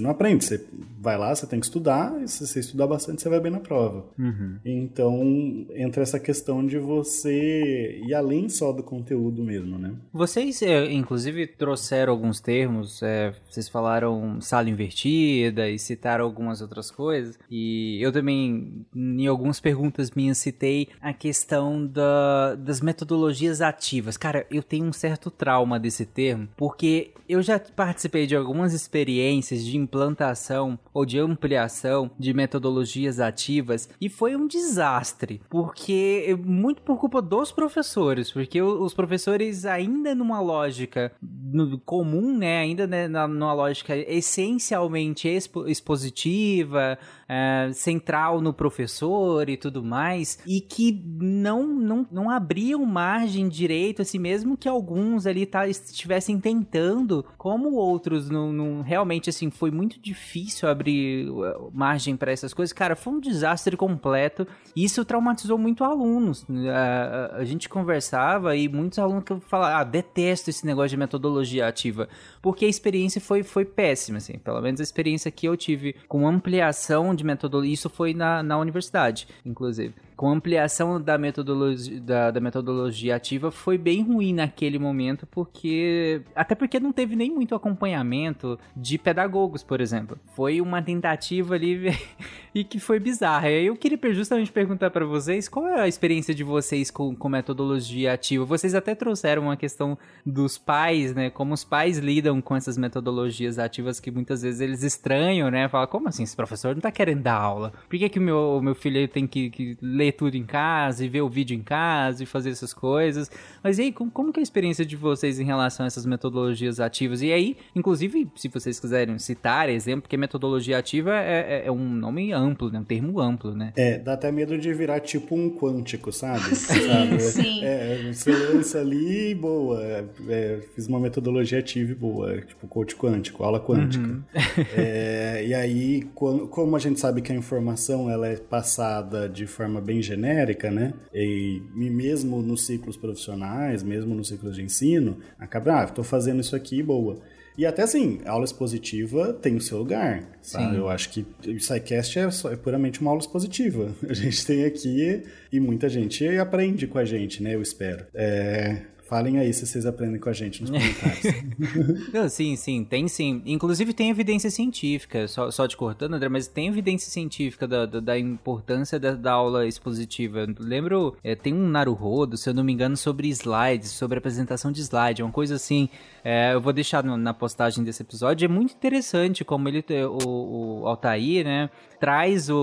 não aprende. Você vai lá, você tem que estudar, e se você estudar bastante, você vai bem na prova. Uhum. Então, entra essa questão de você ir além só do conteúdo mesmo, né? Vocês, é, inclusive, trouxeram alguns termos, é, vocês falaram sala invertida e citaram algumas outras coisas, e eu também, em algumas perguntas minhas, citei a questão da, das metodologias ativas. Cara, eu tenho um certo trauma desse termo, porque eu já participei de algumas experiências de implantação ou de ampliação de metodologias ativas e foi um desastre, porque muito por culpa dos professores, porque os professores ainda numa lógica comum, né, ainda né, numa lógica essencialmente expo expositiva, é, central no professor e tudo mais, e que não, não, não abriam margem direito, assim, mesmo que alguns ali tá, estivessem tentando, como outros não, não realmente, assim, foi muito difícil abrir uh, margem para essas coisas. Cara, foi um desastre completo, e isso traumatizou muito alunos. A, a, a gente conversava e muitos alunos que falavam, ah, detesto esse negócio de metodologia ativa, porque a experiência foi, foi péssima, assim, pelo menos a experiência que eu tive com ampliação de metodologia. Isso foi na, na universidade, inclusive com ampliação da metodologia, da, da, metodologia ativa foi bem ruim naquele momento, porque. Até porque não teve nem muito acompanhamento de pedagogos, por exemplo. Foi uma tentativa ali [LAUGHS] e que foi bizarra. Eu queria justamente perguntar para vocês qual é a experiência de vocês com, com metodologia ativa. Vocês até trouxeram uma questão dos pais, né? Como os pais lidam com essas metodologias ativas que muitas vezes eles estranham, né? Fala, como assim? Esse professor não tá querendo dar aula? Por que, que o meu, meu filho tem que, que ler tudo em casa e ver o vídeo em casa e fazer essas coisas. Mas e aí, como, como que é a experiência de vocês em relação a essas metodologias ativas? E aí, inclusive, se vocês quiserem citar exemplo, porque metodologia ativa é, é, é um nome amplo, né? Um termo amplo, né? É, dá até medo de virar tipo um quântico, sabe? sim, [LAUGHS] sabe? sim. É, você lança ali, boa. É, fiz uma metodologia ativa boa, tipo coach quântico, aula quântica. Uhum. [LAUGHS] é, e aí, como a gente sabe que a informação ela é passada de forma bem genérica, né? E, mesmo nos ciclos profissionais, mesmo nos ciclos de ensino, acaba, ah, estou fazendo isso aqui, boa. E até assim, aula expositiva tem o seu lugar, sabe? Sim. Eu acho que o SciCast é, só, é puramente uma aula expositiva. [LAUGHS] A gente tem aqui e muita gente aprende com a gente, né? Eu espero. É, Falem aí se vocês aprendem com a gente nos [LAUGHS] comentários. Não, sim, sim, tem sim. Inclusive tem evidência científica, só, só te cortando, André, mas tem evidência científica da, da, da importância da, da, aula expositiva. lembro, é, tem um Naruhodo, se eu não me engano, sobre slides, sobre apresentação de slide, uma coisa assim. É, eu vou deixar no, na postagem desse episódio. É muito interessante como ele, o, o Altair, né, traz o,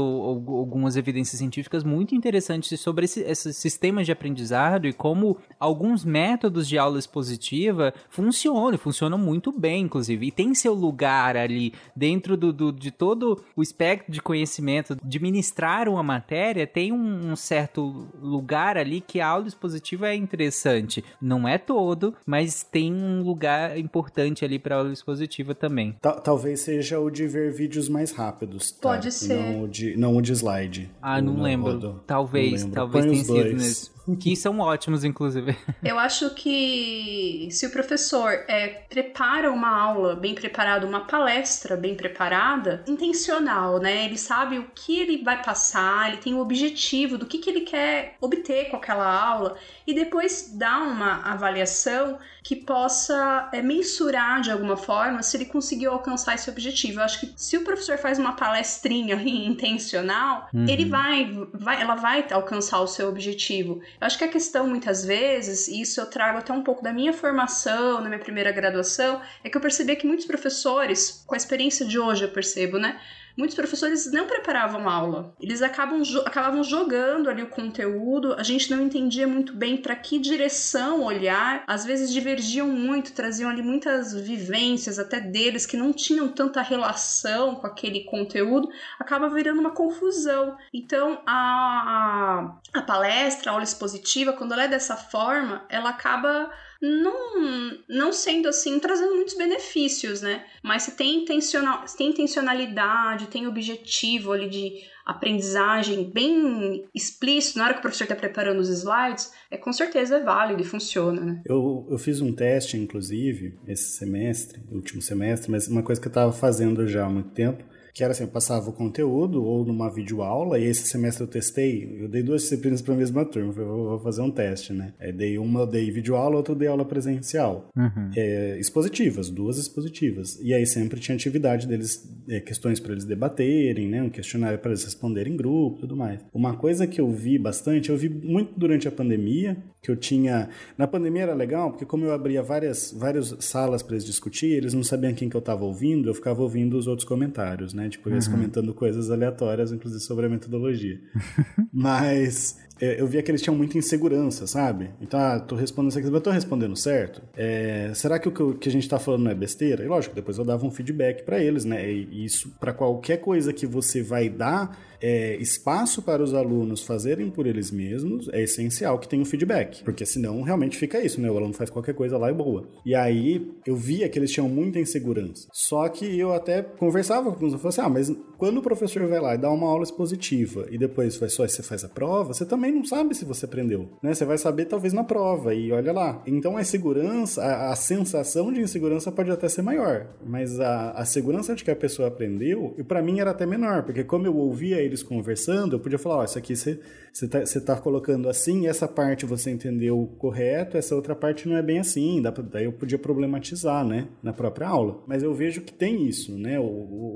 o, algumas evidências científicas muito interessantes sobre esse, esses sistemas de aprendizado e como alguns métodos métodos de aula expositiva funcionam, funcionam muito bem, inclusive, e tem seu lugar ali dentro do, do de todo o espectro de conhecimento de ministrar uma matéria, tem um, um certo lugar ali que a aula expositiva é interessante. Não é todo, mas tem um lugar importante ali para aula expositiva também. Talvez seja o de ver vídeos mais rápidos. Tá? Pode ser. Não o de, não o de slide. Ah, não lembro. Talvez, não lembro. talvez tenha sido nesse que são ótimos, inclusive. [LAUGHS] Eu acho que se o professor é, prepara uma aula bem preparada, uma palestra bem preparada, intencional, né? Ele sabe o que ele vai passar, ele tem o objetivo do que, que ele quer obter com aquela aula e depois dá uma avaliação que possa é, mensurar de alguma forma se ele conseguiu alcançar esse objetivo. Eu acho que se o professor faz uma palestrinha intencional, uhum. ele vai, vai, ela vai alcançar o seu objetivo. Eu acho que a questão, muitas vezes, e isso eu trago até um pouco da minha formação, na minha primeira graduação, é que eu percebi que muitos professores, com a experiência de hoje eu percebo, né? Muitos professores não preparavam aula. Eles acabam, acabavam jogando ali o conteúdo, a gente não entendia muito bem para que direção olhar, às vezes divergiam muito, traziam ali muitas vivências até deles que não tinham tanta relação com aquele conteúdo, acaba virando uma confusão. Então, a, a, a palestra, a aula expositiva, quando ela é dessa forma, ela acaba não, não sendo assim, trazendo muitos benefícios, né? Mas se tem, intencional, se tem intencionalidade, tem objetivo ali de aprendizagem bem explícito na hora que o professor está preparando os slides, é com certeza é válido e funciona, né? Eu, eu fiz um teste, inclusive, esse semestre, último semestre, mas uma coisa que eu estava fazendo já há muito tempo, que era assim, eu passava o conteúdo ou numa videoaula, e esse semestre eu testei, eu dei duas disciplinas para a mesma turma, eu vou fazer um teste, né? Aí dei uma, eu dei videoaula, outra eu dei aula presencial. Uhum. É, expositivas, duas expositivas. E aí sempre tinha atividade deles, é, questões para eles debaterem, né? Um questionário para eles responderem em grupo tudo mais. Uma coisa que eu vi bastante, eu vi muito durante a pandemia, que eu tinha... Na pandemia era legal, porque como eu abria várias, várias salas para eles discutir, eles não sabiam quem que eu estava ouvindo, eu ficava ouvindo os outros comentários, né? Tipo, eles uhum. comentando coisas aleatórias, inclusive sobre a metodologia. [LAUGHS] Mas eu via que eles tinham muita insegurança, sabe? Então, ah, tô respondendo isso aqui, mas tô respondendo certo? É, será que o que a gente tá falando não é besteira? E lógico, depois eu dava um feedback para eles, né? E isso, para qualquer coisa que você vai dar é, espaço para os alunos fazerem por eles mesmos, é essencial que tenha um feedback, porque senão realmente fica isso, né? O aluno faz qualquer coisa lá e boa. E aí eu via que eles tinham muita insegurança. Só que eu até conversava com eles, eu falava assim, ah, mas quando o professor vai lá e dá uma aula expositiva e depois faz só você faz a prova, você também não sabe se você aprendeu, né? Você vai saber talvez na prova e olha lá. Então a segurança, a, a sensação de insegurança pode até ser maior, mas a, a segurança de que a pessoa aprendeu, e para mim era até menor, porque como eu ouvia ele eles conversando, eu podia falar, ó, oh, isso aqui você está tá colocando assim, essa parte você entendeu correto, essa outra parte não é bem assim, dá pra, daí eu podia problematizar, né, na própria aula. Mas eu vejo que tem isso, né, o,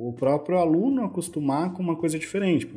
o próprio aluno acostumar com uma coisa diferente.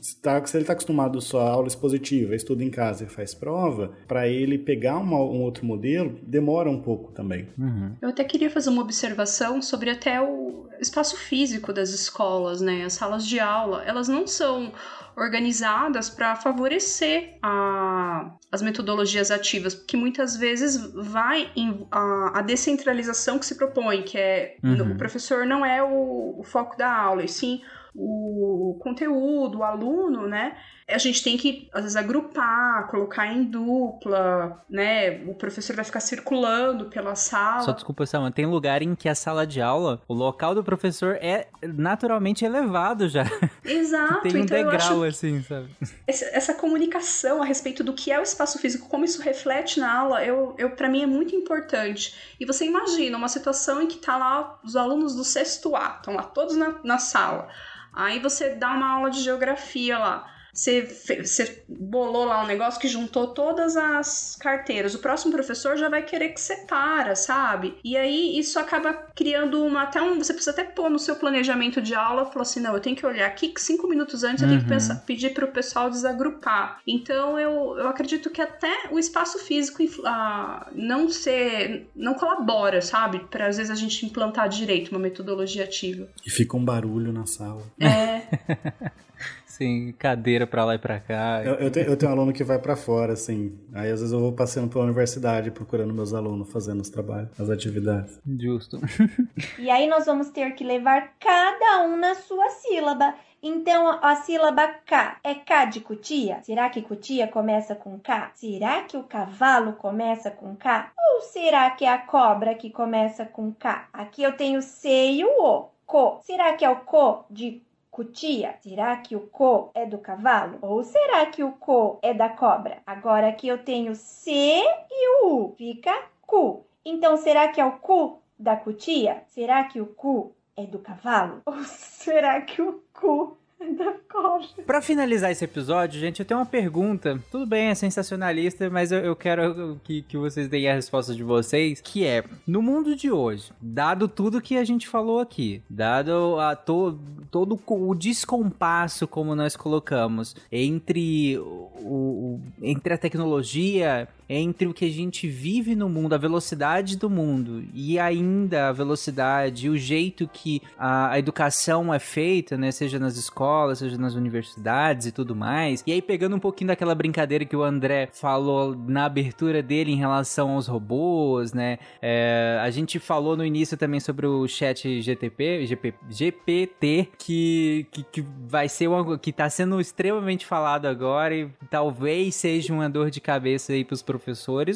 Se, tá, se ele está acostumado só a aula expositiva, estuda em casa e faz prova, para ele pegar uma, um outro modelo, demora um pouco também. Uhum. Eu até queria fazer uma observação sobre até o espaço físico das escolas, né, as salas de aula, elas não são são organizadas para favorecer a, as metodologias ativas, que muitas vezes vai em, a, a, descentralização que se propõe, que é uhum. o professor não é o, o foco da aula, e sim o conteúdo, o aluno, né? A gente tem que, às vezes, agrupar, colocar em dupla, né? O professor vai ficar circulando pela sala. Só desculpa, Sama, tem lugar em que a sala de aula, o local do professor é naturalmente elevado já. [LAUGHS] Exato. tem um então, degrau, assim, sabe? Essa comunicação a respeito do que é o espaço físico, como isso reflete na aula, eu, eu para mim é muito importante. E você imagina uma situação em que tá lá os alunos do sexto A, estão lá todos na, na sala. Aí você dá uma aula de geografia lá. Você, você bolou lá um negócio que juntou todas as carteiras. O próximo professor já vai querer que separa, sabe? E aí isso acaba criando uma até um. Você precisa até pôr no seu planejamento de aula, falou assim: não, eu tenho que olhar aqui que cinco minutos antes uhum. eu tenho que uhum. pensar, pedir para o pessoal desagrupar. Então eu, eu acredito que até o espaço físico não ser. não colabora, sabe? Para às vezes a gente implantar direito uma metodologia ativa. E fica um barulho na sala. É. [LAUGHS] Sim, cadeira pra lá e pra cá. Eu, eu, tenho, eu tenho um aluno que vai para fora, assim. Aí às vezes eu vou passeando pela universidade procurando meus alunos fazendo os trabalhos, as atividades. Justo. E aí nós vamos ter que levar cada um na sua sílaba. Então a sílaba K é K de cutia? Será que cutia começa com K? Será que o cavalo começa com K? Ou será que é a cobra que começa com K? Aqui eu tenho C e o O. Co. Será que é o co de cutia? Será que o co é do cavalo? Ou será que o co é da cobra? Agora aqui eu tenho C e o U. Fica cu. Então será que é o cu da cutia? Será que o cu é do cavalo? Ou [LAUGHS] será que o cu Pra finalizar esse episódio, gente, eu tenho uma pergunta. Tudo bem, é sensacionalista, mas eu, eu quero que, que vocês deem a resposta de vocês, que é, no mundo de hoje, dado tudo que a gente falou aqui, dado a to, todo o descompasso, como nós colocamos, entre, o, o- entre a tecnologia, entre o que a gente vive no mundo, a velocidade do mundo, e ainda a velocidade, o jeito que a, a educação é feita, né, seja nas escolas, seja nas universidades e tudo mais. E aí pegando um pouquinho daquela brincadeira que o André falou na abertura dele em relação aos robôs, né? É, a gente falou no início também sobre o chat GTP, GP, GPT, que, que, que vai ser uma, que tá sendo extremamente falado agora e talvez seja uma dor de cabeça aí pros professores,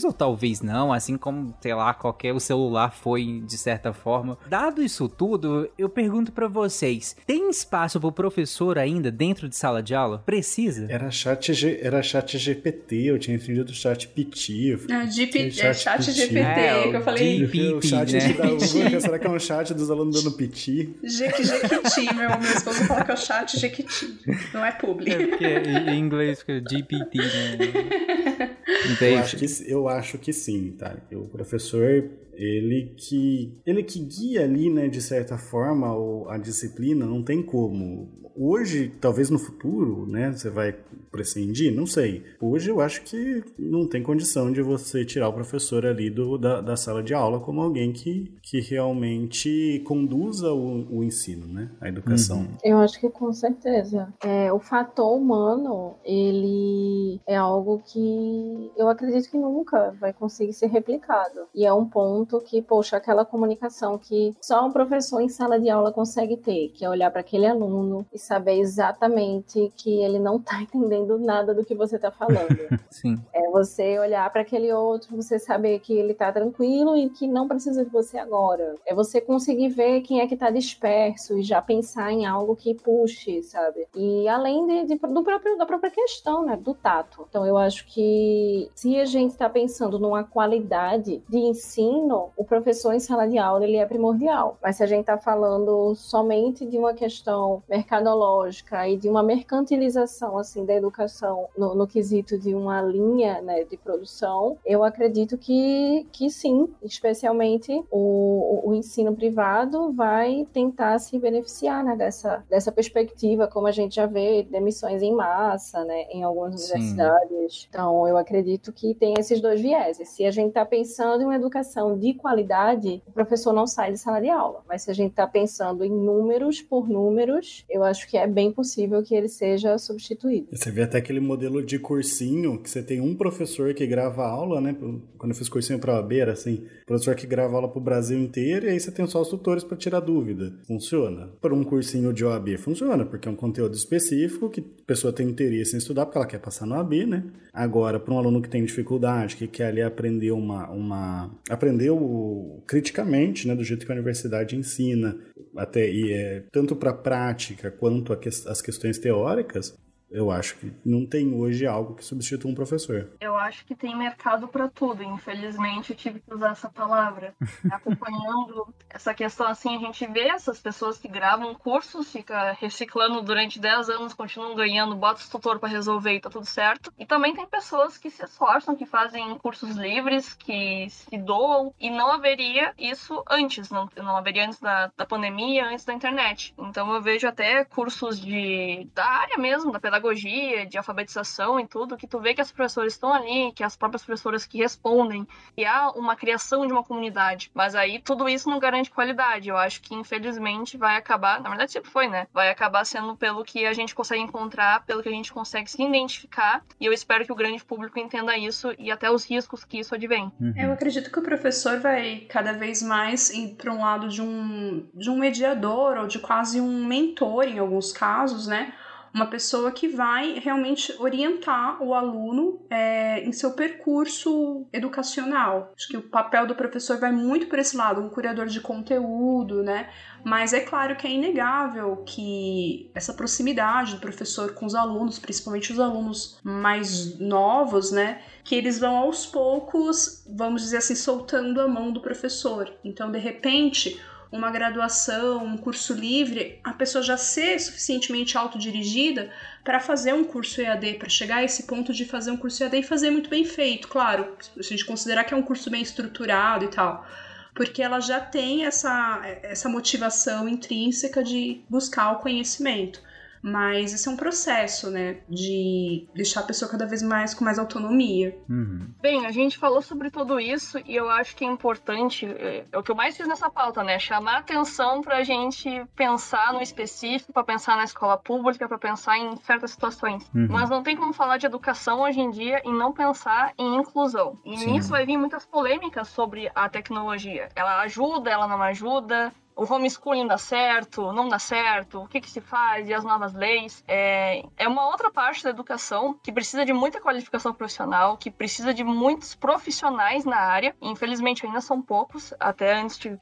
ou talvez não, assim como, sei lá, qualquer o celular foi de certa forma. Dado isso tudo, eu pergunto pra vocês, tem espaço pro professor ainda dentro de sala de aula? Precisa? Era chat, G- era chat GPT, eu tinha entendido chat PT. É, GP, Chat é chat PT. GPT, É, que eu falei. G- Eu vi o chat né? da será que é um chat dos alunos dando PT? Jequi- Jequiti, meu, meu esposo fala que é o chat Jequiti. Não é publi. É porque em inglês fica GPT, né? Não Eu acho, que, eu acho que sim, tá? O professor, ele que ele que guia ali, né, de certa forma, o- a disciplina, não tem como. Hoje, talvez no futuro, né, você vai prescindir, não sei. Hoje eu acho que não tem condição de você tirar o professor ali do, da, da sala de aula como alguém que, que realmente conduza o, o ensino, né, a educação. Eu acho que com certeza. É, o fator humano, ele é algo que eu acredito que nunca vai conseguir ser replicado. E é um ponto que, poxa, aquela comunicação que só um professor em sala de aula consegue ter, que é olhar para aquele aluno e saber exatamente que ele não tá [LAUGHS] entendendo nada do que você tá falando. [LAUGHS] Sim. É você olhar para aquele outro, você saber que ele tá tranquilo e que não precisa de você agora. É você conseguir ver quem é que tá disperso e já pensar em algo que puxe, sabe? E além de, de- do próprio, da própria questão, né? Do tato. Então eu acho que se a gente tá pensando numa qualidade de ensino, o professor em sala de aula ele é primordial. Mas se a gente tá falando somente de uma questão mercadológica e de uma mercantilização assim da educação no, no quesito de uma linha né, de produção, eu acredito que, que sim, especialmente o, o, o ensino privado vai tentar se beneficiar né, dessa, dessa perspectiva, como a gente já vê demissões em massa né, em algumas Sim. universidades. Então, eu acredito que tem esses dois vieses. Se a gente está pensando em uma educação de qualidade, o professor não sai de sala de aula. Mas se a gente está pensando em números por números, eu acho que é bem possível que ele seja substituído. Você vê até aquele modelo de cursinho que você tem um professor que grava aula, né? Quando eu fiz cursinho pra OAB, era assim, professor que grava aula pro Brasil inteiro e aí você tem só os tutores para tirar dúvida. Funciona. Para um cursinho de OAB funciona, porque é um conteúdo específico que a pessoa tem interesse em estudar porque ela quer passar no OAB, né? Agora, para um aluno que tem dificuldade, que quer ali aprender uma uma aprender o, criticamente, né, do jeito que a universidade ensina, até e é tanto para prática quanto a que, as questões teóricas, eu acho que não tem hoje algo que substitua um professor. Eu acho que tem mercado para tudo. Infelizmente, eu tive que usar essa palavra. [LAUGHS] Acompanhando essa questão assim, a gente vê essas pessoas que gravam cursos, fica reciclando durante 10 anos, continuam ganhando, bota os tutor para resolver e tá tudo certo. E também tem pessoas que se esforçam, que fazem cursos livres, que se doam, e não haveria isso antes, não, não haveria antes da, da pandemia, antes da internet. Então eu vejo até cursos de da área mesmo, da pedagogia, de alfabetização e tudo, que tu vê que as professoras estão ali, que as próprias professoras que respondem, que há uma criação de uma comunidade. Mas aí tudo isso não garante qualidade. Eu acho que, infelizmente, vai acabar, na verdade sempre foi, né? Vai acabar sendo pelo que a gente consegue encontrar, pelo que a gente consegue se identificar. E eu espero que o grande público entenda isso e até os riscos que isso advém. Uhum. Eu acredito que o professor vai cada vez mais ir para um lado de um, de um mediador ou de quase um mentor em alguns casos, né? Uma pessoa que vai realmente orientar o aluno é, em seu percurso educacional. Acho que o papel do professor vai muito por esse lado, um curador de conteúdo, né? Mas é claro que é inegável que essa proximidade do professor com os alunos, principalmente os alunos mais novos, né? Que eles vão aos poucos, vamos dizer assim, soltando a mão do professor. Então, de repente, uma graduação, um curso livre, a pessoa já ser suficientemente autodirigida para fazer um curso EAD, para chegar a esse ponto de fazer um curso EAD e fazer muito bem feito, claro, se a gente considerar que é um curso bem estruturado e tal. Porque ela já tem essa, essa motivação intrínseca de buscar o conhecimento. Mas esse é um processo, né? De deixar a pessoa cada vez mais com mais autonomia. Uhum. Bem, a gente falou sobre tudo isso e eu acho que é importante, é, é o que eu mais fiz nessa pauta, né? Chamar atenção pra gente pensar no específico, para pensar na escola pública, para pensar em certas situações. Uhum. Mas não tem como falar de educação hoje em dia e não pensar em inclusão. E Sim. nisso vai vir muitas polêmicas sobre a tecnologia. Ela ajuda, ela não ajuda, o homeschooling dá certo, não dá certo, o que, que se faz e as novas leis. É, é uma outra parte da educação que precisa de muita qualificação profissional, que precisa de muitos profissionais na área. Infelizmente ainda são poucos. Até antes de,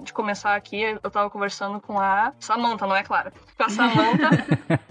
de começar aqui, eu estava conversando com a Samanta, não é claro? Com a Samanta.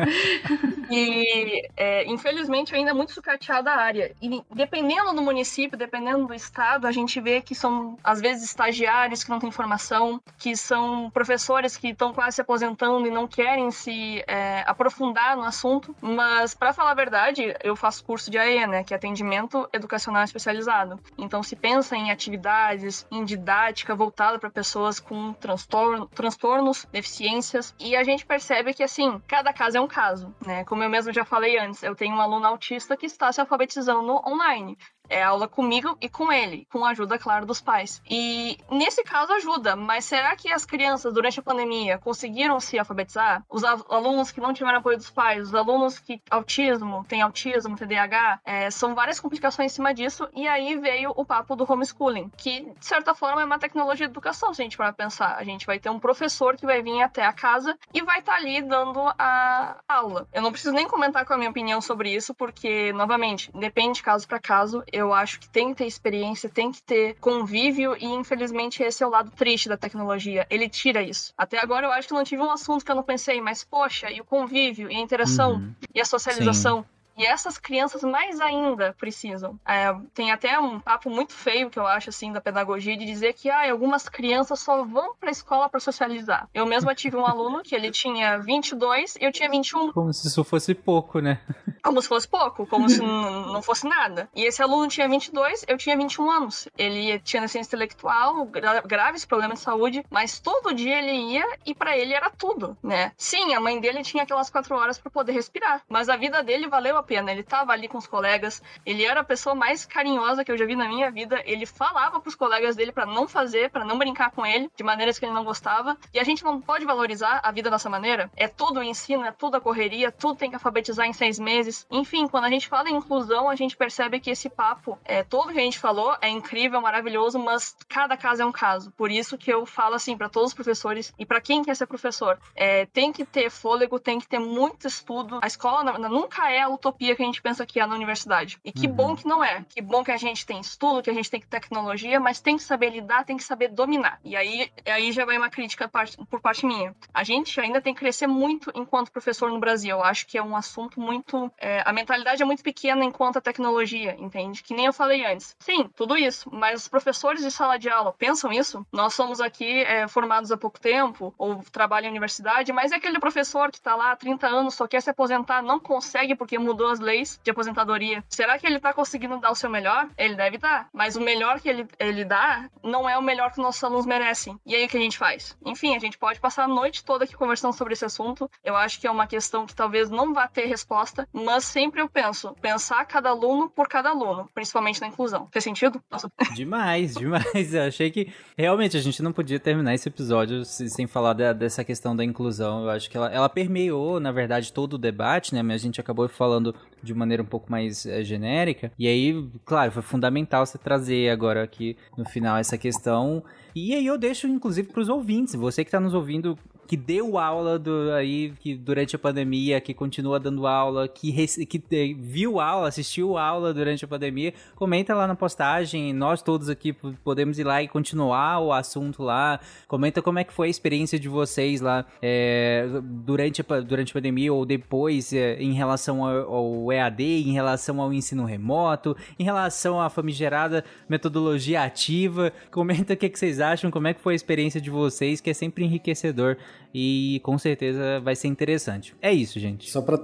[LAUGHS] e é, infelizmente ainda é muito sucateada a área. E dependendo do município, dependendo do estado, a gente vê que são às vezes estagiários que não têm formação, que são são professores que estão quase se aposentando e não querem se é, aprofundar no assunto. Mas, para falar a verdade, eu faço curso de AE, né, que é atendimento educacional especializado. Então, se pensa em atividades, em didática voltada para pessoas com transtorno, transtornos, deficiências. E a gente percebe que, assim, cada caso é um caso, né? Como eu mesmo já falei antes, eu tenho um aluno autista que está se alfabetizando online. É aula comigo e com ele, com a ajuda, claro, dos pais. E nesse caso ajuda, mas será que as crianças, durante a pandemia, conseguiram se alfabetizar? Os alunos que não tiveram apoio dos pais, os alunos que autismo, tem autismo, TDAH, é, são várias complicações em cima disso. E aí veio o papo do homeschooling, que de certa forma é uma tecnologia de educação, se a gente for pensar. A gente vai ter um professor que vai vir até a casa e vai estar tá ali dando a aula. Eu não preciso nem comentar com a minha opinião sobre isso, porque, novamente, depende de caso para caso eu acho que tem que ter experiência, tem que ter convívio e infelizmente esse é o lado triste da tecnologia. Ele tira isso. Até agora eu acho que não tive um assunto que eu não pensei, mas poxa, e o convívio, e a interação, uhum. e a socialização. Sim. E essas crianças mais ainda precisam. É, tem até um papo muito feio que eu acho assim da pedagogia de dizer que ah, algumas crianças só vão para a escola para socializar. Eu mesma tive um aluno que ele tinha 22 e eu tinha 21. Como se isso fosse pouco, né? [LAUGHS] Como se fosse pouco, como se não fosse nada. E esse aluno tinha 22, eu tinha 21 anos. Ele tinha deficiência intelectual, gra graves problemas de saúde, mas todo dia ele ia e para ele era tudo, né? Sim, a mãe dele tinha aquelas quatro horas para poder respirar, mas a vida dele valeu a pena. Ele tava ali com os colegas, ele era a pessoa mais carinhosa que eu já vi na minha vida. Ele falava pros colegas dele para não fazer, para não brincar com ele, de maneiras que ele não gostava. E a gente não pode valorizar a vida dessa maneira. É tudo o ensino, é tudo a correria, tudo tem que alfabetizar em seis meses. Enfim, quando a gente fala em inclusão, a gente percebe que esse papo, é, todo que a gente falou, é incrível, maravilhoso, mas cada caso é um caso. Por isso que eu falo assim para todos os professores e para quem quer ser professor, é, tem que ter fôlego, tem que ter muito estudo. A escola nunca é a utopia utopia que a gente pensa que é na universidade. E que uhum. bom que não é. Que bom que a gente tem estudo, que a gente tem tecnologia, mas tem que saber lidar, tem que saber dominar. E aí, aí já vai uma crítica por parte minha. A gente ainda tem que crescer muito enquanto professor no Brasil. Eu acho que é um assunto muito. É, a mentalidade é muito pequena enquanto a tecnologia, entende? Que nem eu falei antes. Sim, tudo isso. Mas os professores de sala de aula pensam isso? Nós somos aqui é, formados há pouco tempo, ou trabalham em universidade, mas é aquele professor que está lá há 30 anos, só quer se aposentar, não consegue porque mudou as leis de aposentadoria. Será que ele tá conseguindo dar o seu melhor? Ele deve dar. Mas o melhor que ele, ele dá não é o melhor que nossos alunos merecem. E aí o que a gente faz? Enfim, a gente pode passar a noite toda aqui conversando sobre esse assunto. Eu acho que é uma questão que talvez não vá ter resposta, mas sempre eu penso, pensar cada aluno por cada aluno, principalmente na inclusão. Fez sentido? Nossa. [LAUGHS] Demais, demais. Eu achei que realmente a gente não podia terminar esse episódio sem falar dessa questão da inclusão. Eu acho que ela, ela permeou, na verdade, todo o debate, né? Mas a gente acabou falando de maneira um pouco mais é, genérica. E aí, claro, foi fundamental você trazer agora aqui no final essa questão. E aí eu deixo, inclusive, para os ouvintes. Você que está nos ouvindo, que deu aula do, aí que durante a pandemia, que continua dando aula, que, que viu aula, assistiu aula durante a pandemia, comenta lá na postagem. Nós todos aqui podemos ir lá e continuar o assunto lá. Comenta como é que foi a experiência de vocês lá é, durante, a, durante a pandemia ou depois é, em relação ao, ao EAD, em relação ao ensino remoto, em relação à famigerada metodologia ativa. Comenta o que, que vocês acham, como é que foi a experiência de vocês, que é sempre enriquecedor e com certeza vai ser interessante. É isso, gente. Só para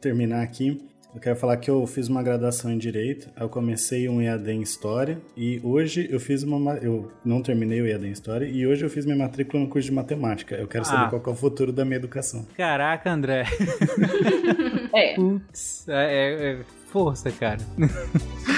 terminar aqui, eu quero falar que eu fiz uma graduação em Direito, eu comecei um EAD em História e hoje eu fiz uma... Eu não terminei o EAD em História e hoje eu fiz minha matrícula no curso de Matemática. Eu quero saber ah. qual é o futuro da minha educação. Caraca, André. é. [LAUGHS] Putz, é, é, é força, cara. [LAUGHS]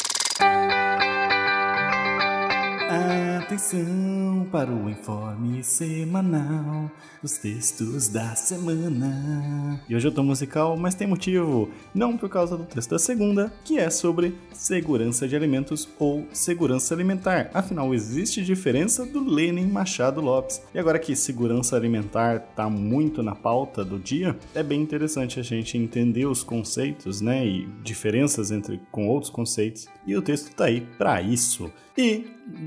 Atenção para o informe semanal dos textos da semana. E hoje eu tô musical, mas tem motivo. Não por causa do texto da segunda, que é sobre segurança de alimentos ou segurança alimentar. Afinal, existe diferença do Lenin Machado Lopes. E agora que segurança alimentar tá muito na pauta do dia, é bem interessante a gente entender os conceitos, né, e diferenças entre com outros conceitos. E o texto tá aí para isso. E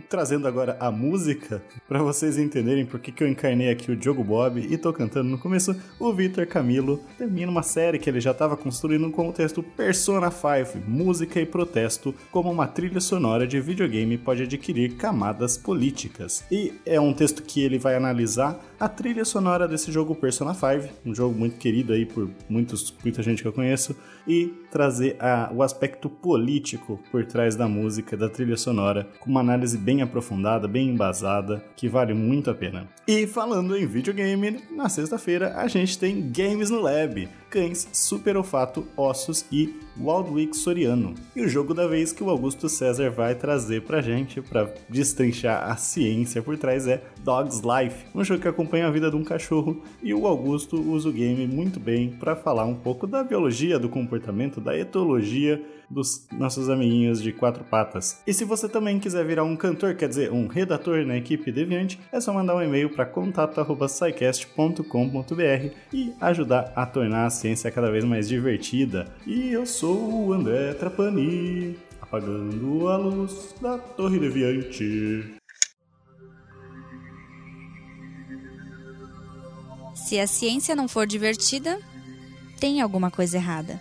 trazendo agora a música, para vocês entenderem por que, que eu encarnei aqui o Diogo Bob e tô cantando no começo, o Vitor Camilo termina uma série que ele já estava construindo com o texto Persona 5, Música e Protesto, como uma trilha sonora de videogame pode adquirir camadas políticas. E é um texto que ele vai analisar a trilha sonora desse jogo Persona 5, um jogo muito querido aí por muitos, muita gente que eu conheço, e trazer a, o aspecto político por trás da música, da trilha sonora, com uma análise bem aprofundada, bem embasada, que vale muito a pena. E falando em videogame, na sexta-feira a gente tem Games no Lab, cães, super olfato, ossos e Waldwick Soriano. E o jogo da vez que o Augusto César vai trazer pra gente para destrinchar a ciência por trás é Dog's Life, um jogo que acompanha a vida de um cachorro e o Augusto usa o game muito bem para falar um pouco da biologia do comportamento, da etologia dos nossos amiguinhos de quatro patas. E se você também quiser virar um cantor, quer dizer, um redator na equipe Deviante, é só mandar um e-mail para contato@scicast.com.br e ajudar a tornar a ciência cada vez mais divertida. E eu sou o André Trapani, apagando a luz da Torre Deviante. Se a ciência não for divertida, tem alguma coisa errada.